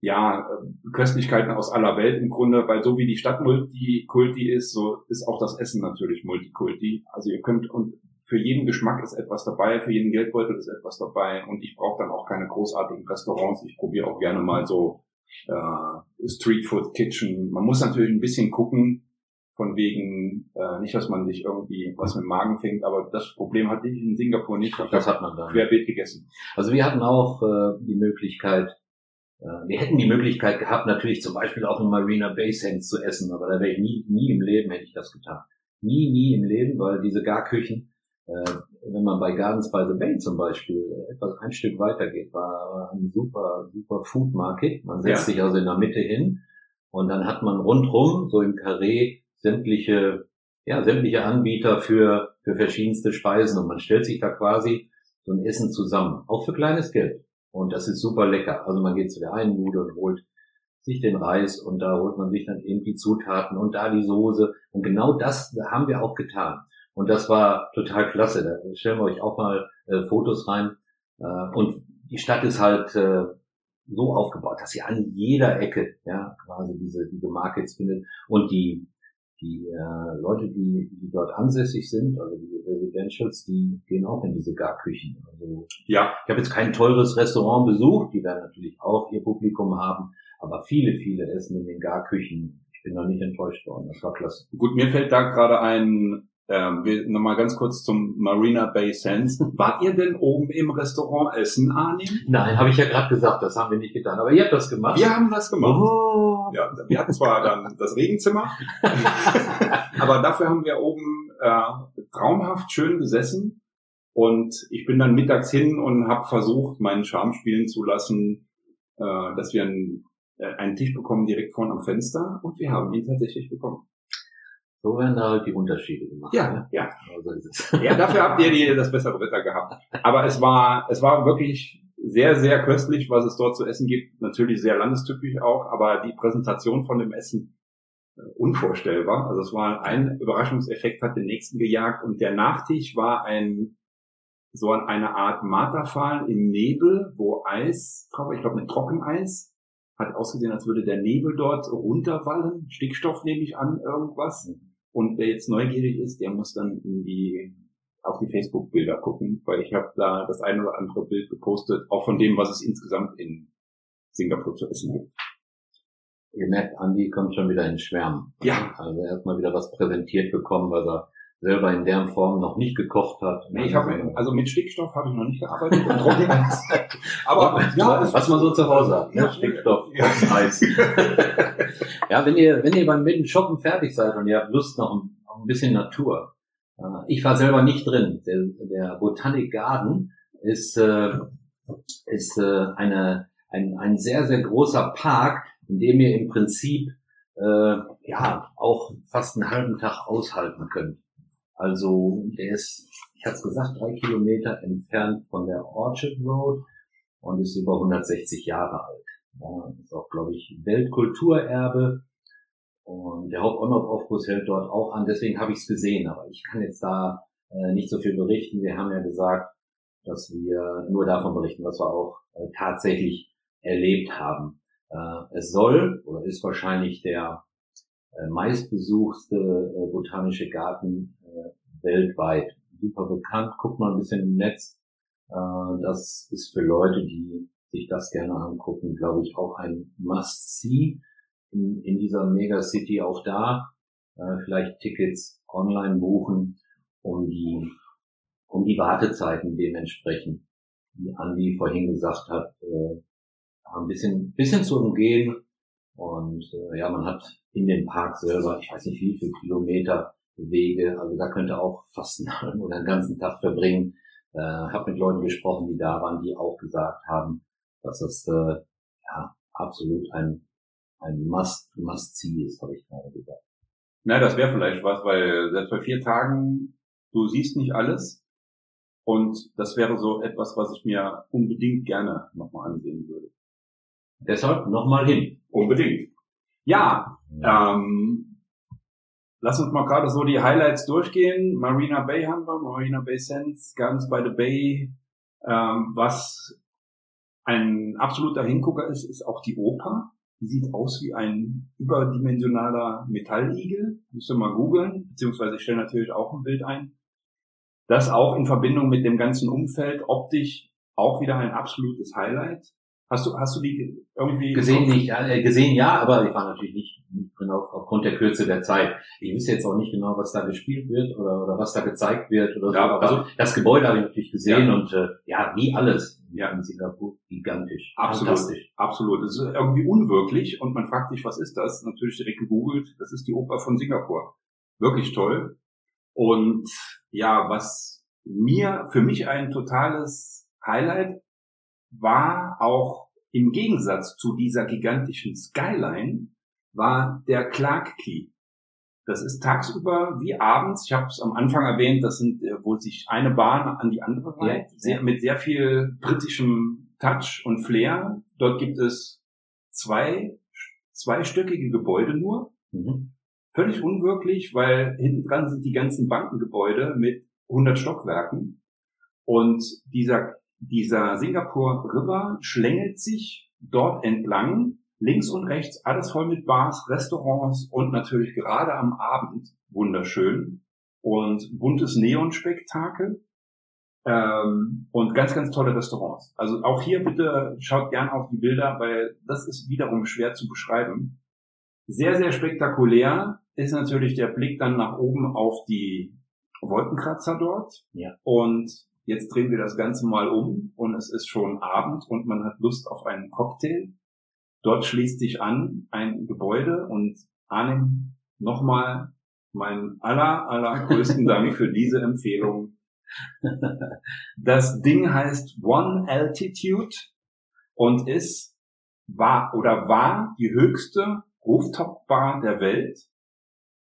Speaker 3: ja, äh, Köstlichkeiten aus aller Welt im Grunde, weil so wie die Stadt Multikulti ist, so ist auch das Essen natürlich Multikulti. Also ihr könnt und für jeden Geschmack ist etwas dabei, für jeden Geldbeutel ist etwas dabei und ich brauche dann auch keine großartigen Restaurants. Ich probiere auch gerne mal so äh, Streetfood Kitchen. Man muss natürlich ein bisschen gucken, von wegen, äh, nicht, dass man sich irgendwie was mit dem Magen fängt, aber das Problem hatte ich in Singapur nicht. Ich
Speaker 2: das
Speaker 3: habe
Speaker 2: hat man da.
Speaker 3: querbeet gegessen.
Speaker 2: Also wir hatten auch äh, die Möglichkeit, äh, wir hätten die Möglichkeit gehabt, natürlich zum Beispiel auch in Marina Bay Sands zu essen, aber da wäre ich nie, nie im Leben hätte ich das getan. Nie, nie im Leben, weil diese Garküchen, äh, wenn man bei Gardens by the Bay zum Beispiel etwas ein Stück weiter geht, war ein super, super Food Market. Man setzt
Speaker 3: Ja.
Speaker 2: sich also in der Mitte hin und dann hat man rundrum, so im Karree, sämtliche, ja, sämtliche Anbieter für, für verschiedenste Speisen und man stellt sich da quasi so ein Essen zusammen, auch für kleines Geld. Und das ist super lecker. Also man geht zu der einen Bude und holt sich den Reis und da holt man sich dann eben die Zutaten und da die Soße. Und genau das haben wir auch getan. Und das war total klasse. Da stellen wir euch auch mal äh, Fotos rein. Äh, und die Stadt ist halt äh, so aufgebaut, dass ihr an jeder Ecke ja quasi diese diese Markets findet und die die äh, Leute, die, die dort ansässig sind, also die Residentials, die gehen auch in diese Garküchen. Also
Speaker 3: Ja,
Speaker 2: ich habe jetzt kein teures Restaurant besucht, die werden natürlich auch ihr Publikum haben, aber viele, viele essen in den Garküchen. Ich bin noch nicht enttäuscht worden. Das war klasse.
Speaker 3: gut, mir fällt da gerade ein, ähm, wir nochmal ganz kurz zum Marina Bay Sands. Wart ihr denn oben im Restaurant essen, Arnim?
Speaker 2: Nein, habe ich ja gerade gesagt, das haben wir nicht getan. Aber ihr habt das gemacht.
Speaker 3: Wir haben das gemacht.
Speaker 2: Oh.
Speaker 3: Ja, wir hatten zwar dann das Regenzimmer, aber dafür haben wir oben äh, traumhaft schön gesessen. Und ich bin dann mittags hin und habe versucht, meinen Charme spielen zu lassen, äh, dass wir einen, äh, einen Tisch bekommen direkt vorne am Fenster. Und wir haben ihn tatsächlich bekommen.
Speaker 2: So werden da halt die Unterschiede gemacht.
Speaker 3: Ja,
Speaker 2: ne?
Speaker 3: ja.
Speaker 2: Also ist es.
Speaker 3: Ja, dafür habt ihr die, das bessere Wetter gehabt. Aber es war, es war wirklich sehr, sehr köstlich, was es dort zu essen gibt. Natürlich sehr landestypisch auch, aber die Präsentation von dem Essen äh, unvorstellbar. Also es war ein Überraschungseffekt, hat den nächsten gejagt und der Nachtisch war ein so eine Art Marterpfahl im Nebel, wo Eis drauf, ich glaube mit Trockeneis, hat ausgesehen, als würde der Nebel dort runterwallen. Stickstoff nehme ich an, irgendwas. Und wer jetzt neugierig ist, der muss dann in die auf die Facebook-Bilder gucken, weil ich habe da das eine oder andere Bild gepostet, auch von dem, was es insgesamt in Singapur zu essen gibt.
Speaker 2: Ihr merkt, Andi kommt schon wieder in Schwärmen.
Speaker 3: Ja.
Speaker 2: Also erstmal wieder was präsentiert bekommen, was er selber in der Form noch nicht gekocht hat.
Speaker 3: Nee, ich habe also mit Stickstoff habe ich noch nicht gearbeitet. Aber
Speaker 2: ja, was man so zu Hause hat. Ne?
Speaker 3: Ja.
Speaker 2: Stickstoff,
Speaker 3: Ja.
Speaker 2: Eis. ja, wenn ihr, wenn ihr beim mit dem Shoppen fertig seid und ihr habt Lust noch ein, ein bisschen Natur. Äh, ich war selber nicht drin. Der, der Botanic Garden ist, äh, ist äh, eine, ein, ein sehr, sehr großer Park, in dem ihr im Prinzip äh, ja auch fast einen halben Tag aushalten könnt. Also der ist, ich hatte es gesagt, drei Kilometer entfernt von der Orchard Road und ist über 160 Jahre alt. Ja, ist auch, glaube ich, Weltkulturerbe. Und der Haupt-On-Off-Aufguss hält dort auch an, deswegen habe ich es gesehen, aber ich kann jetzt da äh, nicht so viel berichten. Wir haben ja gesagt, dass wir nur davon berichten, was wir auch äh, tatsächlich erlebt haben. Äh, es soll oder ist wahrscheinlich der äh, meistbesuchte äh, botanische Garten äh, weltweit. Super bekannt. Guckt mal ein bisschen im Netz. Das ist für Leute, die sich das gerne angucken, glaube ich, auch ein Must-See in, in dieser Megacity. Auch da vielleicht Tickets online buchen, um die, um die Wartezeiten dementsprechend, wie Andi vorhin gesagt hat, ein bisschen, bisschen zu umgehen. Und äh, ja, man hat in dem Park selber, ich weiß nicht wie viele Kilometer Wege, also da könnte auch fast einen oder einen ganzen Tag verbringen. Äh, habe mit Leuten gesprochen, die da waren, die auch gesagt haben, dass das äh, ja absolut ein ein Must Must See ist, habe ich gerade gesagt.
Speaker 3: Na, das wäre vielleicht was, weil selbst bei vier Tagen, du siehst nicht alles. Und das wäre so etwas, was ich mir unbedingt gerne nochmal ansehen würde.
Speaker 2: Deshalb nochmal hin.
Speaker 3: Unbedingt. Ja, ähm, lass uns mal gerade so die Highlights durchgehen. Marina Bay haben wir, Marina Bay Sands, Gardens by the Bay. Ähm, was ein absoluter Hingucker ist, ist auch die Oper. Die sieht aus wie ein überdimensionaler Metalligel. Müsst ihr mal googeln, beziehungsweise ich stelle natürlich auch ein Bild ein. Das auch in Verbindung mit dem ganzen Umfeld optisch auch wieder ein absolutes Highlight. Hast du, hast du die irgendwie
Speaker 2: Gesehen nicht, ja, äh, gesehen ja, aber ich war natürlich nicht, nicht auf, aufgrund der Kürze der Zeit. Ich wüsste jetzt auch nicht genau, was da gespielt wird oder, oder was da gezeigt wird oder so.
Speaker 3: Ja,
Speaker 2: aber
Speaker 3: also-
Speaker 2: das Gebäude habe ich natürlich gesehen
Speaker 3: Ja.
Speaker 2: und äh, ja, wie alles
Speaker 3: Ja.
Speaker 2: in Singapur gigantisch.
Speaker 3: Absolut,
Speaker 2: Fantastisch.
Speaker 3: absolut. Es ist irgendwie unwirklich und man fragt sich, was ist das? Natürlich direkt gegoogelt. Das ist die Oper von Singapur. Wirklich toll. Und ja, was mir, für mich ein totales Highlight war auch im Gegensatz zu dieser gigantischen Skyline, war der Clark Key. Das ist tagsüber wie abends. Ich habe es am Anfang erwähnt, das sind, äh, wo sich eine Bahn an die andere reiht,
Speaker 2: Ja.
Speaker 3: sehr, mit sehr viel britischem Touch und Flair. Dort gibt es zwei, zweistöckige Gebäude nur,
Speaker 2: Mhm.
Speaker 3: völlig unwirklich, weil hinten dran sind die ganzen Bankengebäude mit 100 Stockwerken und dieser, dieser Singapur River schlängelt sich dort entlang, links und rechts alles voll mit Bars, Restaurants und natürlich gerade am Abend wunderschön und buntes Neonspektakel ähm, und ganz, ganz tolle Restaurants. Also auch hier bitte schaut gern auf die Bilder, weil das ist wiederum schwer zu beschreiben. Sehr, sehr spektakulär ist natürlich der Blick dann nach oben auf die Wolkenkratzer dort.
Speaker 2: Ja.
Speaker 3: Und jetzt drehen wir das Ganze mal um und es ist schon Abend und man hat Lust auf einen Cocktail. Dort schließt sich an ein Gebäude und Arnim, nochmal meinen aller, allergrößten Dank für diese Empfehlung. Das Ding heißt One Altitude und ist, war oder war die höchste Rooftop-Bar der Welt.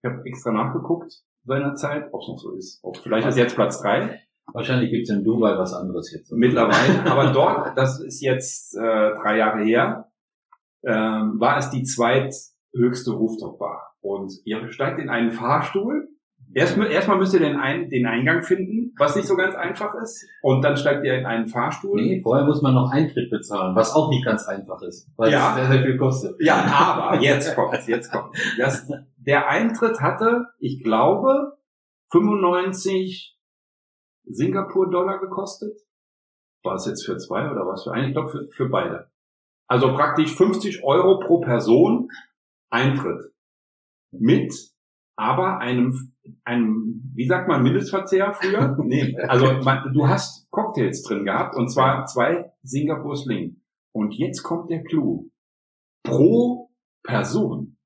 Speaker 3: Ich habe extra nachgeguckt seinerzeit, ob es noch so ist. Ob, vielleicht ist jetzt Platz drei.
Speaker 2: Wahrscheinlich gibt's in Dubai was anderes jetzt.
Speaker 3: Mittlerweile, aber dort, das ist jetzt äh, drei Jahre her, ähm, war es die zweithöchste Rooftop-Bar. Und ihr steigt in einen Fahrstuhl. Erstmal, erstmal müsst ihr den, Ein den Eingang finden, was nicht so ganz einfach ist. Und dann steigt ihr in einen Fahrstuhl.
Speaker 2: Nee, vorher muss man noch Eintritt bezahlen, was auch nicht ganz einfach ist, weil
Speaker 3: Ja.
Speaker 2: es sehr, sehr viel kostet.
Speaker 3: Ja, aber jetzt kommt's, jetzt kommt's. Das, der Eintritt hatte, ich glaube, 95 Singapur-Dollar gekostet. War es jetzt für zwei oder was für einen? Ich glaube für, für beide. Also praktisch 50 Euro pro Person Eintritt. Mit aber einem, einem, wie sagt man, Mindestverzehr früher? nee, also man, du hast Cocktails drin gehabt und zwar zwei Singapur Sling. Und jetzt kommt der Clou. Pro Person.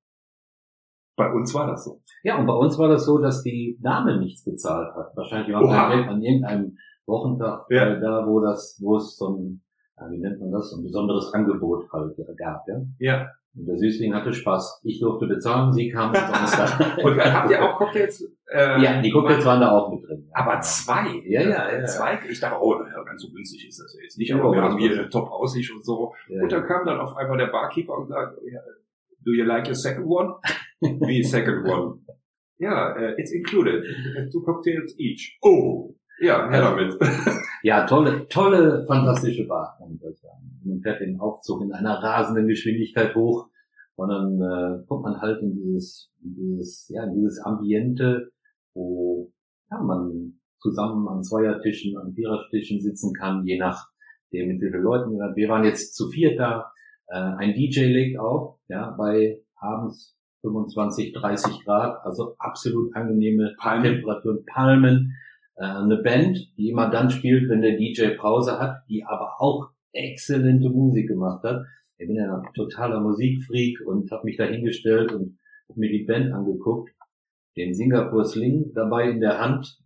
Speaker 3: Bei uns war das so.
Speaker 2: Ja, und bei uns war das so, dass die Dame nichts bezahlt hat. Wahrscheinlich war Geld an irgendeinem Wochentag
Speaker 3: Ja.
Speaker 2: äh, da, wo das, wo es so ein, ja, wie nennt man das, so ein besonderes Angebot halt gab, ja.
Speaker 3: Ja.
Speaker 2: Und der Süßling hatte Spaß. Ich durfte bezahlen, sie kam umsonst da.
Speaker 3: Und habt ihr auch Cocktails? Äh,
Speaker 2: ja, die Cocktails waren da auch mit drin.
Speaker 3: Aber zwei.
Speaker 2: Ja, ja, ja, ja.
Speaker 3: Zwei. Ich dachte, oh, ganz so günstig ist das ja jetzt nicht.
Speaker 2: Ja,
Speaker 3: Aber wir haben hier eine Top-Aussicht und so.
Speaker 2: Ja,
Speaker 3: Und dann kam dann auf einmal der Barkeeper und sagt, ja, do you like your second one? Wie second one? Ja, äh, it's included. Two cocktails each. Oh. Ja, her damit.
Speaker 2: Ja, tolle, tolle, fantastische Bar, kann ich euch sagen. Man fährt den Aufzug in einer rasenden Geschwindigkeit hoch und dann äh, kommt man halt in dieses, in dieses, ja, in dieses Ambiente, wo ja, man zusammen an Zweiertischen, an Vierertischen sitzen kann, je nachdem, mit wie vielen Leuten. wir- Wir waren jetzt zu viert da. Äh, ein DJ legt auf, ja, bei abends 25, 30 Grad, also absolut angenehme
Speaker 3: Palmen.
Speaker 2: Temperaturen, Palmen äh, eine Band, die immer dann spielt, wenn der DJ Pause hat, die aber auch exzellente Musik gemacht hat. Ich bin ja ein totaler Musikfreak und habe mich da hingestellt und hab mir die Band angeguckt, den Singapur Sling dabei in der Hand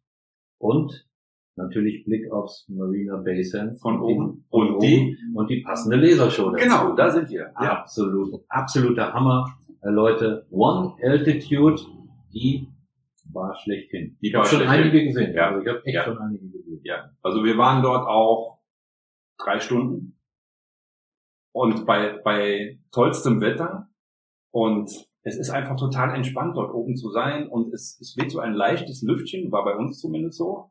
Speaker 2: und natürlich Blick aufs Marina Bay Sands
Speaker 3: Von oben.
Speaker 2: und
Speaker 3: Und
Speaker 2: die
Speaker 3: die?
Speaker 2: und die passende Lasershow dazu.
Speaker 3: Genau, da sind wir. Ja.
Speaker 2: Absolut, absoluter Hammer, äh, Leute. One Altitude, die war schlechthin.
Speaker 3: Die
Speaker 2: Ich habe schon
Speaker 3: schlechthin.
Speaker 2: einige gesehen.
Speaker 3: Ja.
Speaker 2: Also ich habe echt
Speaker 3: Ja.
Speaker 2: schon einige gesehen.
Speaker 3: Ja, also wir waren dort auch drei Stunden und bei, bei tollstem Wetter und es ist einfach total entspannt dort oben zu sein und es, es weht so ein leichtes Lüftchen, war bei uns zumindest so,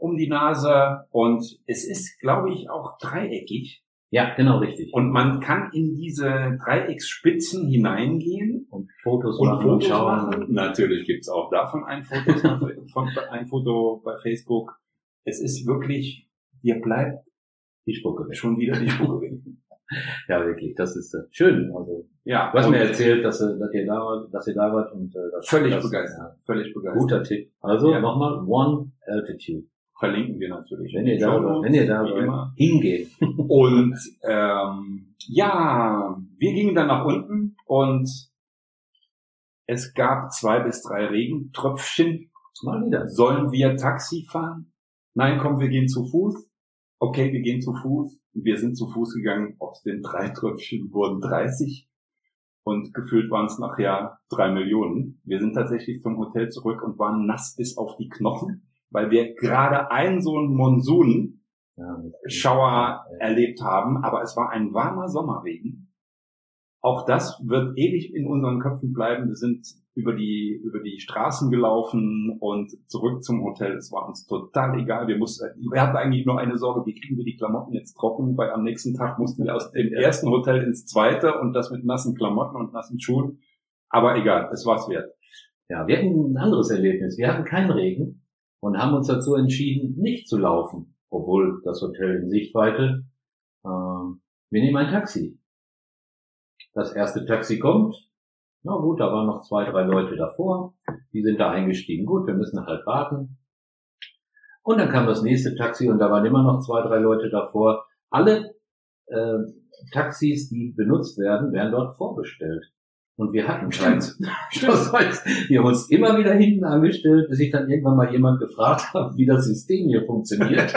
Speaker 3: um die Nase und es ist, glaube ich, auch dreieckig
Speaker 2: Ja, genau richtig.
Speaker 3: und man kann in diese Dreiecksspitzen hineingehen
Speaker 2: Und Fotos
Speaker 3: und
Speaker 2: machen
Speaker 3: Fotos
Speaker 2: schauen.
Speaker 3: machen. Natürlich gibt's auch davon ein Foto, von, ein Foto bei Facebook. Es ist wirklich, dir bleibt
Speaker 2: Die Spucke weg.
Speaker 3: schon wieder die Spucke weg.
Speaker 2: Ja, wirklich. Das ist äh, schön. Also,
Speaker 3: Ja,
Speaker 2: du hast mir erzählt, dass, dass ihr da wart, dass ihr da wart und äh, das,
Speaker 3: völlig
Speaker 2: das,
Speaker 3: begeistert. Völlig
Speaker 2: Ja,
Speaker 3: begeistert.
Speaker 2: guter Tipp. Also
Speaker 3: Ja.
Speaker 2: nochmal One Altitude.
Speaker 3: Verlinken wir natürlich.
Speaker 2: Wenn ihr da seid, wenn ihr da seid, hingehen.
Speaker 3: Und ähm, ja, wir gingen dann nach unten und es gab zwei bis drei Regentröpfchen.
Speaker 2: Mal wieder.
Speaker 3: Sollen wir Taxi fahren? Nein, komm, wir gehen zu Fuß. Okay, wir gehen zu Fuß. Wir sind zu Fuß gegangen. Aus den drei Tröpfchen wurden 30. Und gefühlt waren es nachher drei Millionen. Wir sind tatsächlich zum Hotel zurück und waren nass bis auf die Knochen, weil wir gerade einen so einen Monsun
Speaker 2: Ja, das-
Speaker 3: Schauer
Speaker 2: Ja.
Speaker 3: erlebt haben, aber es war ein warmer Sommerregen. Auch das wird ewig in unseren Köpfen bleiben. Wir sind über die, über die Straßen gelaufen und zurück zum Hotel. Es war uns total egal. Wir mussten, wir hatten eigentlich nur eine Sorge, wie kriegen wir die Klamotten jetzt trocken, weil am nächsten Tag mussten wir aus dem ersten Hotel ins zweite und das mit nassen Klamotten und nassen Schuhen. Aber egal, es war's wert.
Speaker 2: Ja, wir hatten ein anderes Erlebnis. Wir hatten keinen Regen und haben uns dazu entschieden, nicht zu laufen, obwohl das Hotel in Sichtweite. Ähm, wir nehmen ein Taxi. Das erste Taxi kommt. Na gut, da waren noch zwei, drei Leute davor. Die sind da eingestiegen. Gut, wir müssen halt warten. Und dann kam das nächste Taxi und da waren immer noch zwei, drei Leute davor. Alle äh, Taxis, die benutzt werden, werden dort vorbestellt. Und wir hatten keins. Das heißt, wir haben uns immer wieder hinten angestellt, bis ich dann irgendwann mal jemand gefragt habe, wie das System hier funktioniert.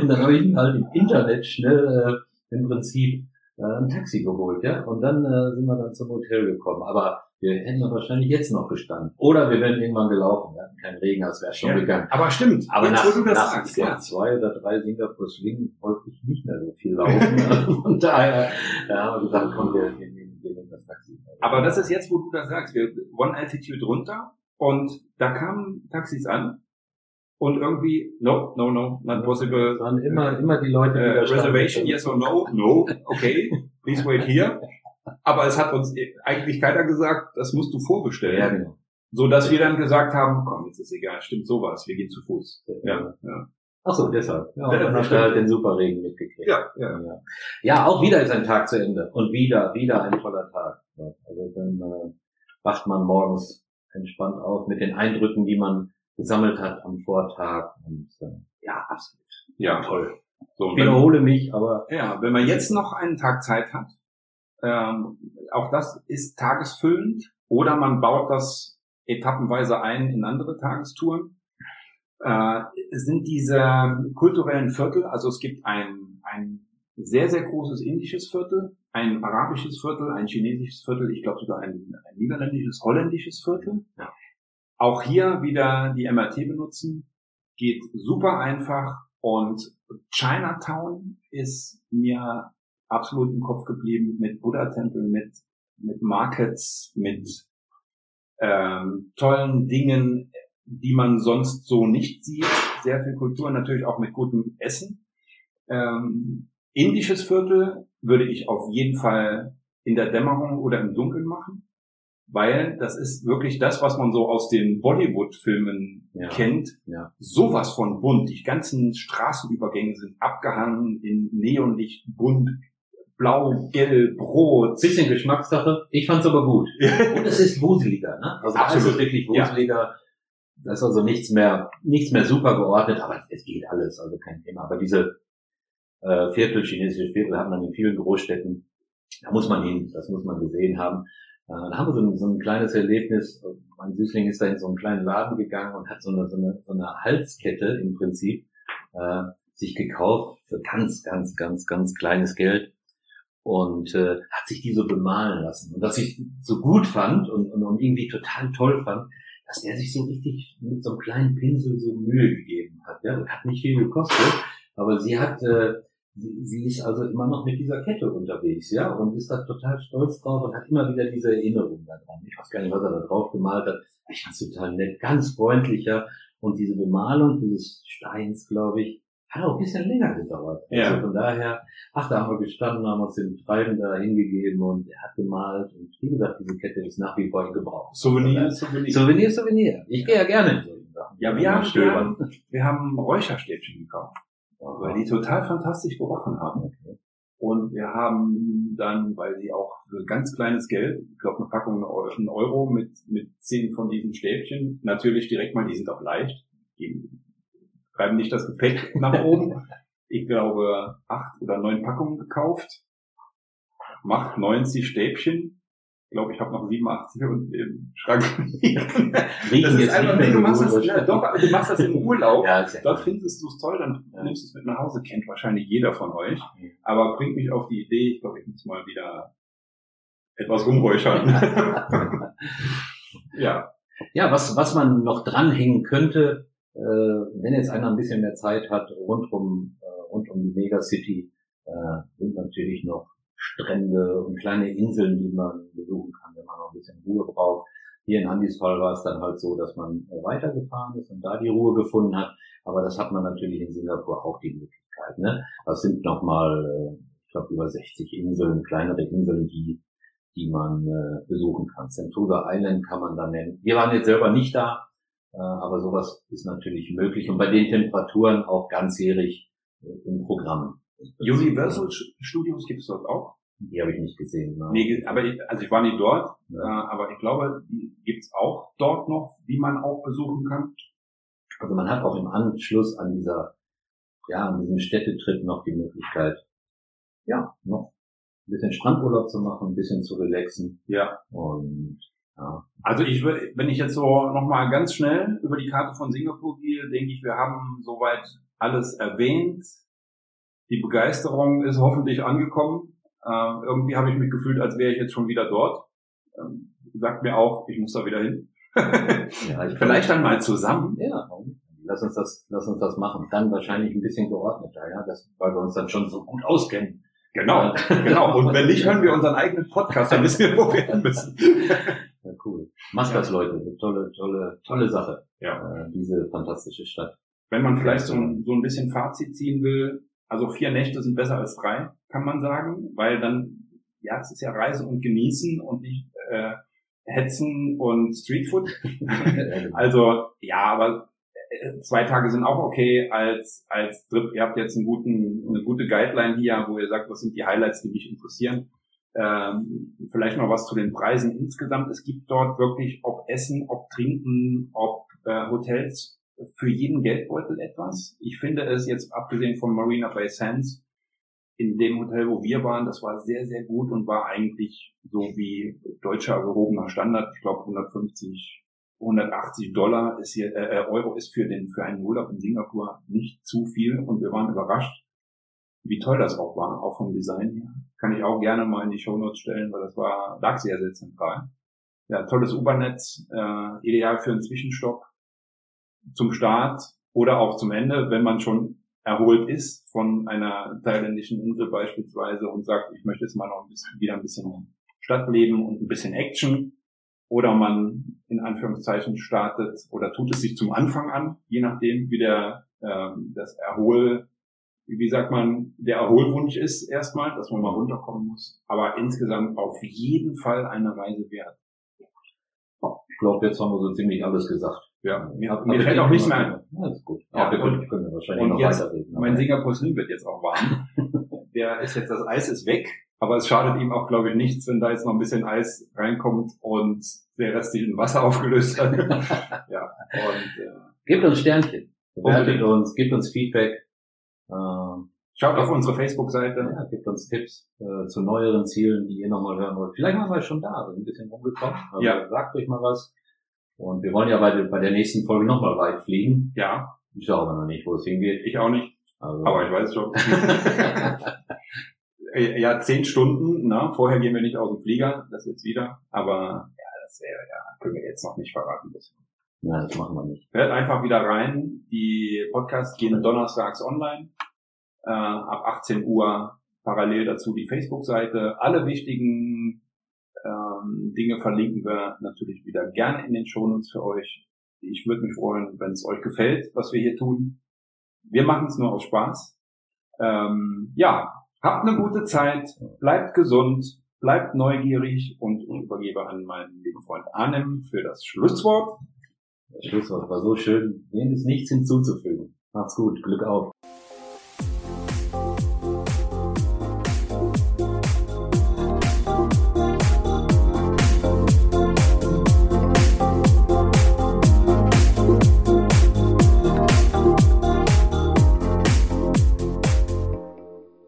Speaker 2: Und dann habe ich mir halt im Internet schnell äh, im Prinzip äh, ein Taxi geholt, ja. Und dann äh, sind wir dann zum Hotel gekommen. Aber wir hätten dann wahrscheinlich jetzt noch gestanden. Oder wir wären irgendwann gelaufen. Wir hatten keinen Regen, das wäre schon
Speaker 3: Ja,
Speaker 2: gegangen.
Speaker 3: Aber stimmt,
Speaker 2: Aber
Speaker 3: jetzt,
Speaker 2: nach,
Speaker 3: wo du
Speaker 2: nach
Speaker 3: sagst, ja.
Speaker 2: zwei oder drei Singapur Swing wollte ich nicht mehr so viel laufen. Und daher da haben wir gesagt, komm, wir, wir, Taxi.
Speaker 3: Aber das ist jetzt, wo du das sagst. Wir One Altitude runter und da kamen Taxis an und irgendwie, no, no, no, not
Speaker 2: Es
Speaker 3: possible.
Speaker 2: waren immer, immer die Leute, die
Speaker 3: Äh. Reservation, yes or no? No, okay, please wait here. Aber es hat uns eigentlich keiner gesagt, das musst du vorbestellen.
Speaker 2: Ja, genau.
Speaker 3: So dass wir dann gesagt haben, komm, jetzt ist egal, stimmt sowas, wir gehen zu Fuß. Ja, ja.
Speaker 2: Ach so, deshalb. Ja, und
Speaker 3: Ja,
Speaker 2: dann hast du halt den Superregen mitgekriegt.
Speaker 3: Ja, ja.
Speaker 2: Ja. ja, auch wieder ist ein Tag zu Ende. Und wieder, wieder ein toller Tag. Also dann äh, wacht man morgens entspannt auf mit den Eindrücken, die man gesammelt hat am Vortag. Und äh, ja, absolut.
Speaker 3: Ja, toll. So,
Speaker 2: Ich
Speaker 3: und wenn,
Speaker 2: wiederhole mich, aber
Speaker 3: ja, wenn man jetzt noch einen Tag Zeit hat, ähm, auch das ist tagesfüllend, oder man baut das etappenweise ein in andere Tagestouren. Äh, sind diese kulturellen Viertel, also es gibt ein, ein sehr, sehr großes indisches Viertel, ein arabisches Viertel, ein chinesisches Viertel, ich glaube sogar ein, ein niederländisches, holländisches Viertel.
Speaker 2: Ja.
Speaker 3: Auch hier wieder die MRT benutzen, geht super einfach und Chinatown ist mir absolut im Kopf geblieben mit Buddha-Tempeln, mit, mit Markets, mit ähm, tollen Dingen, die man sonst so nicht sieht. Sehr viel Kultur, natürlich auch mit gutem Essen. Ähm, indisches Viertel würde ich auf jeden Fall in der Dämmerung oder im Dunkeln machen, weil das ist wirklich das, was man so aus den Bollywood-Filmen
Speaker 2: Ja.
Speaker 3: kennt.
Speaker 2: Ja.
Speaker 3: Sowas von bunt. Die ganzen Straßenübergänge sind abgehangen in Neonlicht, bunt, blau, gelb, rot.
Speaker 2: bisschen Geschmackssache. Ich fand's aber gut. Und es ist wuseliger, ne? Also
Speaker 3: Absolut.
Speaker 2: wirklich
Speaker 3: Ja.
Speaker 2: Das ist also nichts mehr, nichts mehr super geordnet, aber es geht alles, also kein Thema. Aber diese äh, Viertel, chinesische Viertel hat man in vielen Großstädten. Da muss man hin, das muss man gesehen haben. Äh, da haben wir so ein, so ein kleines Erlebnis. Mein Süßling ist da in so einen kleinen Laden gegangen und hat so eine, so eine, so eine Halskette im Prinzip äh, sich gekauft für ganz, ganz, ganz, ganz kleines Geld und äh, hat sich die so bemalen lassen. Und was ich so gut fand und, und, und irgendwie total toll fand, dass der sich so richtig mit so einem kleinen Pinsel so Mühe gegeben hat. Ja, hat nicht viel gekostet, aber sie hat, äh, sie, sie ist also immer noch mit dieser Kette unterwegs, ja, und ist da total stolz drauf und hat immer wieder diese Erinnerung daran. Ich weiß gar nicht, was er da drauf gemalt hat. Ich fand's total nett, ganz freundlicher. Und diese Bemalung dieses Steins, glaube ich, hat auch ein bisschen länger gedauert.
Speaker 3: Ja.
Speaker 2: Also von daher, ach, da haben wir gestanden, haben uns den Treiben da hingegeben und er hat gemalt. Und wie gesagt, diese Kette ist nach wie vor in Gebrauch.
Speaker 3: Souvenir, Souvenir.
Speaker 2: Souvenir, Souvenir. Ich gehe ja gerne in solchen Sachen.
Speaker 3: Ja, wir haben, wir haben, wir haben Räucherstäbchen gekauft, weil die total fantastisch gerochen haben. Und wir haben dann, weil die auch für ganz kleines Geld, ich glaube eine Packung ein Euro mit, mit zehn von diesen Stäbchen, natürlich direkt mal, die sind auch leicht, die treiben nicht das Gepäck nach oben. Ich glaube, acht oder neun Packungen gekauft, macht 90 Stäbchen. Ich glaube, ich habe noch 87 und im Schrank Das ist einfach, nee, du machst das, ja, doch, aber du machst das im Urlaub.
Speaker 2: Ja,
Speaker 3: Dort findest du es toll, dann
Speaker 2: Ja.
Speaker 3: nimmst du es mit nach Hause, kennt wahrscheinlich jeder von euch. Aber bringt mich auf die Idee, ich glaube, ich muss mal wieder etwas rumräuchern. ja.
Speaker 2: Ja, was, was man noch dranhängen könnte, äh, wenn jetzt einer ein bisschen mehr Zeit hat, rund um, äh, rund um die Megacity, äh, sind natürlich noch Strände und kleine Inseln, die man besuchen kann, wenn man noch ein bisschen Ruhe braucht. Hier in Andys Fall war es dann halt so, dass man äh, weitergefahren ist und da die Ruhe gefunden hat. Aber das hat man natürlich in Singapur auch die Möglichkeit. Ne? Das sind nochmal, äh, ich glaube, über 60 Inseln, kleinere Inseln, die die man äh, besuchen kann. Sentosa Island kann man da nennen. Wir waren jetzt selber nicht da, aber sowas ist natürlich möglich und bei den Temperaturen auch ganzjährig äh, im Programm.
Speaker 3: Universal Studios gibt es dort auch?
Speaker 2: Die habe ich nicht gesehen.
Speaker 3: Ne? Nee, aber ich, also ich war nicht dort, ja. äh, aber ich glaube, die gibt's auch dort noch, die man auch besuchen kann.
Speaker 2: Also man hat auch im Anschluss an dieser, ja, an diesem Städtetrip noch die Möglichkeit, ja, noch ein bisschen Strandurlaub zu machen, ein bisschen zu relaxen.
Speaker 3: Ja.
Speaker 2: Und ja.
Speaker 3: Also ich würde, wenn ich jetzt so nochmal ganz schnell über die Karte von Singapur gehe, denke ich, wir haben soweit alles erwähnt. Die Begeisterung ist hoffentlich angekommen. Äh, irgendwie habe ich mich gefühlt, als wäre ich jetzt schon wieder dort. Ähm, sagt mir auch, ich muss da wieder hin. ja, Vielleicht dann mal zusammen.
Speaker 2: Ja, lass uns das, lass uns das machen. Dann wahrscheinlich ein bisschen geordneter, ja, das, weil wir uns dann schon so gut auskennen.
Speaker 3: Genau, genau. Und wenn nicht, hören wir unseren eigenen Podcast, dann wissen wir, wo wir hin müssen.
Speaker 2: Ja, cool. Macht das, Leute. Tolle, tolle, tolle Sache.
Speaker 3: Ja.
Speaker 2: Äh, diese fantastische Stadt.
Speaker 3: Wenn man vielleicht so ein, so ein bisschen Fazit ziehen will, also vier Nächte sind besser als drei, kann man sagen, weil dann, ja, es ist ja Reisen und Genießen und nicht äh, Hetzen und Streetfood. also, ja, aber zwei Tage sind auch okay als, als Trip. Ihr habt jetzt einen guten, eine gute Guideline hier, wo ihr sagt, was sind die Highlights, die mich interessieren. Ähm, vielleicht noch was zu den Preisen insgesamt. Es gibt dort wirklich, ob Essen, ob Trinken, ob äh, Hotels, für jeden Geldbeutel etwas. Ich finde es jetzt, abgesehen von Marina Bay Sands, in dem Hotel, wo wir waren, das war sehr, sehr gut und war eigentlich so wie deutscher gehobener Standard. Ich glaube 150 180 Dollar ist hier, äh, äh, Euro ist für den, für einen Urlaub in Singapur nicht zu viel und wir waren überrascht, wie toll das auch war, auch vom Design her. Kann ich auch gerne mal in die Show Notes stellen, weil das war, lag sehr, sehr zentral. Ja, tolles U-Bahn-Netz, äh, ideal für einen Zwischenstopp zum Start oder auch zum Ende, wenn man schon erholt ist von einer thailändischen Insel beispielsweise und sagt, ich möchte jetzt mal noch ein bisschen, wieder ein bisschen Stadtleben und ein bisschen Action oder man in Anführungszeichen startet oder tut es sich zum Anfang an, je nachdem, wie der ähm, das Erhol, wie sagt man, der Erholwunsch ist erstmal, dass man mal runterkommen muss. Aber insgesamt auf jeden Fall eine Reise wert.
Speaker 2: Ich glaube, jetzt haben wir so ziemlich alles gesagt.
Speaker 3: Ja, mir, mir fällt auch nichts mehr ein.
Speaker 2: Ja, ist gut.
Speaker 3: Ja, wir können, können wahrscheinlich und noch jetzt, weiterreden. Mein Singapur Slim wird jetzt auch warm. der ist jetzt, das Eis ist weg. Aber es schadet ihm auch, glaube ich, nichts, wenn da jetzt noch ein bisschen Eis reinkommt und der Rest sich in Wasser aufgelöst hat. ja. Und,
Speaker 2: äh, gebt uns Sternchen. Bewertet uns, gebt uns Feedback.
Speaker 3: Ähm, Schaut auf unsere Facebook-Seite.
Speaker 2: Ja, gebt uns Tipps äh, zu neueren Zielen, die ihr nochmal hören wollt. Vielleicht waren wir schon da, sind ein bisschen rumgekommen. Also ja. Sagt euch mal was. Und wir wollen ja bei, bei der nächsten Folge nochmal weit fliegen.
Speaker 3: Ja.
Speaker 2: Ich weiß aber noch nicht, wo es hingeht.
Speaker 3: Ich auch nicht. Also. Aber ich weiß schon. Äh, ja, zehn Stunden, ne? Vorher gehen wir nicht aus dem Flieger, das jetzt wieder. Aber ja, das wäre, ja, können wir jetzt noch nicht verraten müssen.
Speaker 2: Nein, das machen wir nicht.
Speaker 3: Hört einfach wieder rein. Die Podcasts gehen donnerstags online. Äh, ab 18 Uhr parallel dazu die Facebook-Seite. Alle wichtigen ähm, Dinge verlinken wir natürlich wieder gerne in den Shownotes für euch. Ich würde mich freuen, wenn es euch gefällt, was wir hier tun. Wir machen es nur aus Spaß. Ähm, ja, Habt eine gute Zeit, bleibt gesund, bleibt neugierig und übergebe an meinen lieben Freund Arnem für das Schlusswort.
Speaker 2: Das Schlusswort war so schön, dem ist nichts hinzuzufügen. Macht's gut, Glück auf.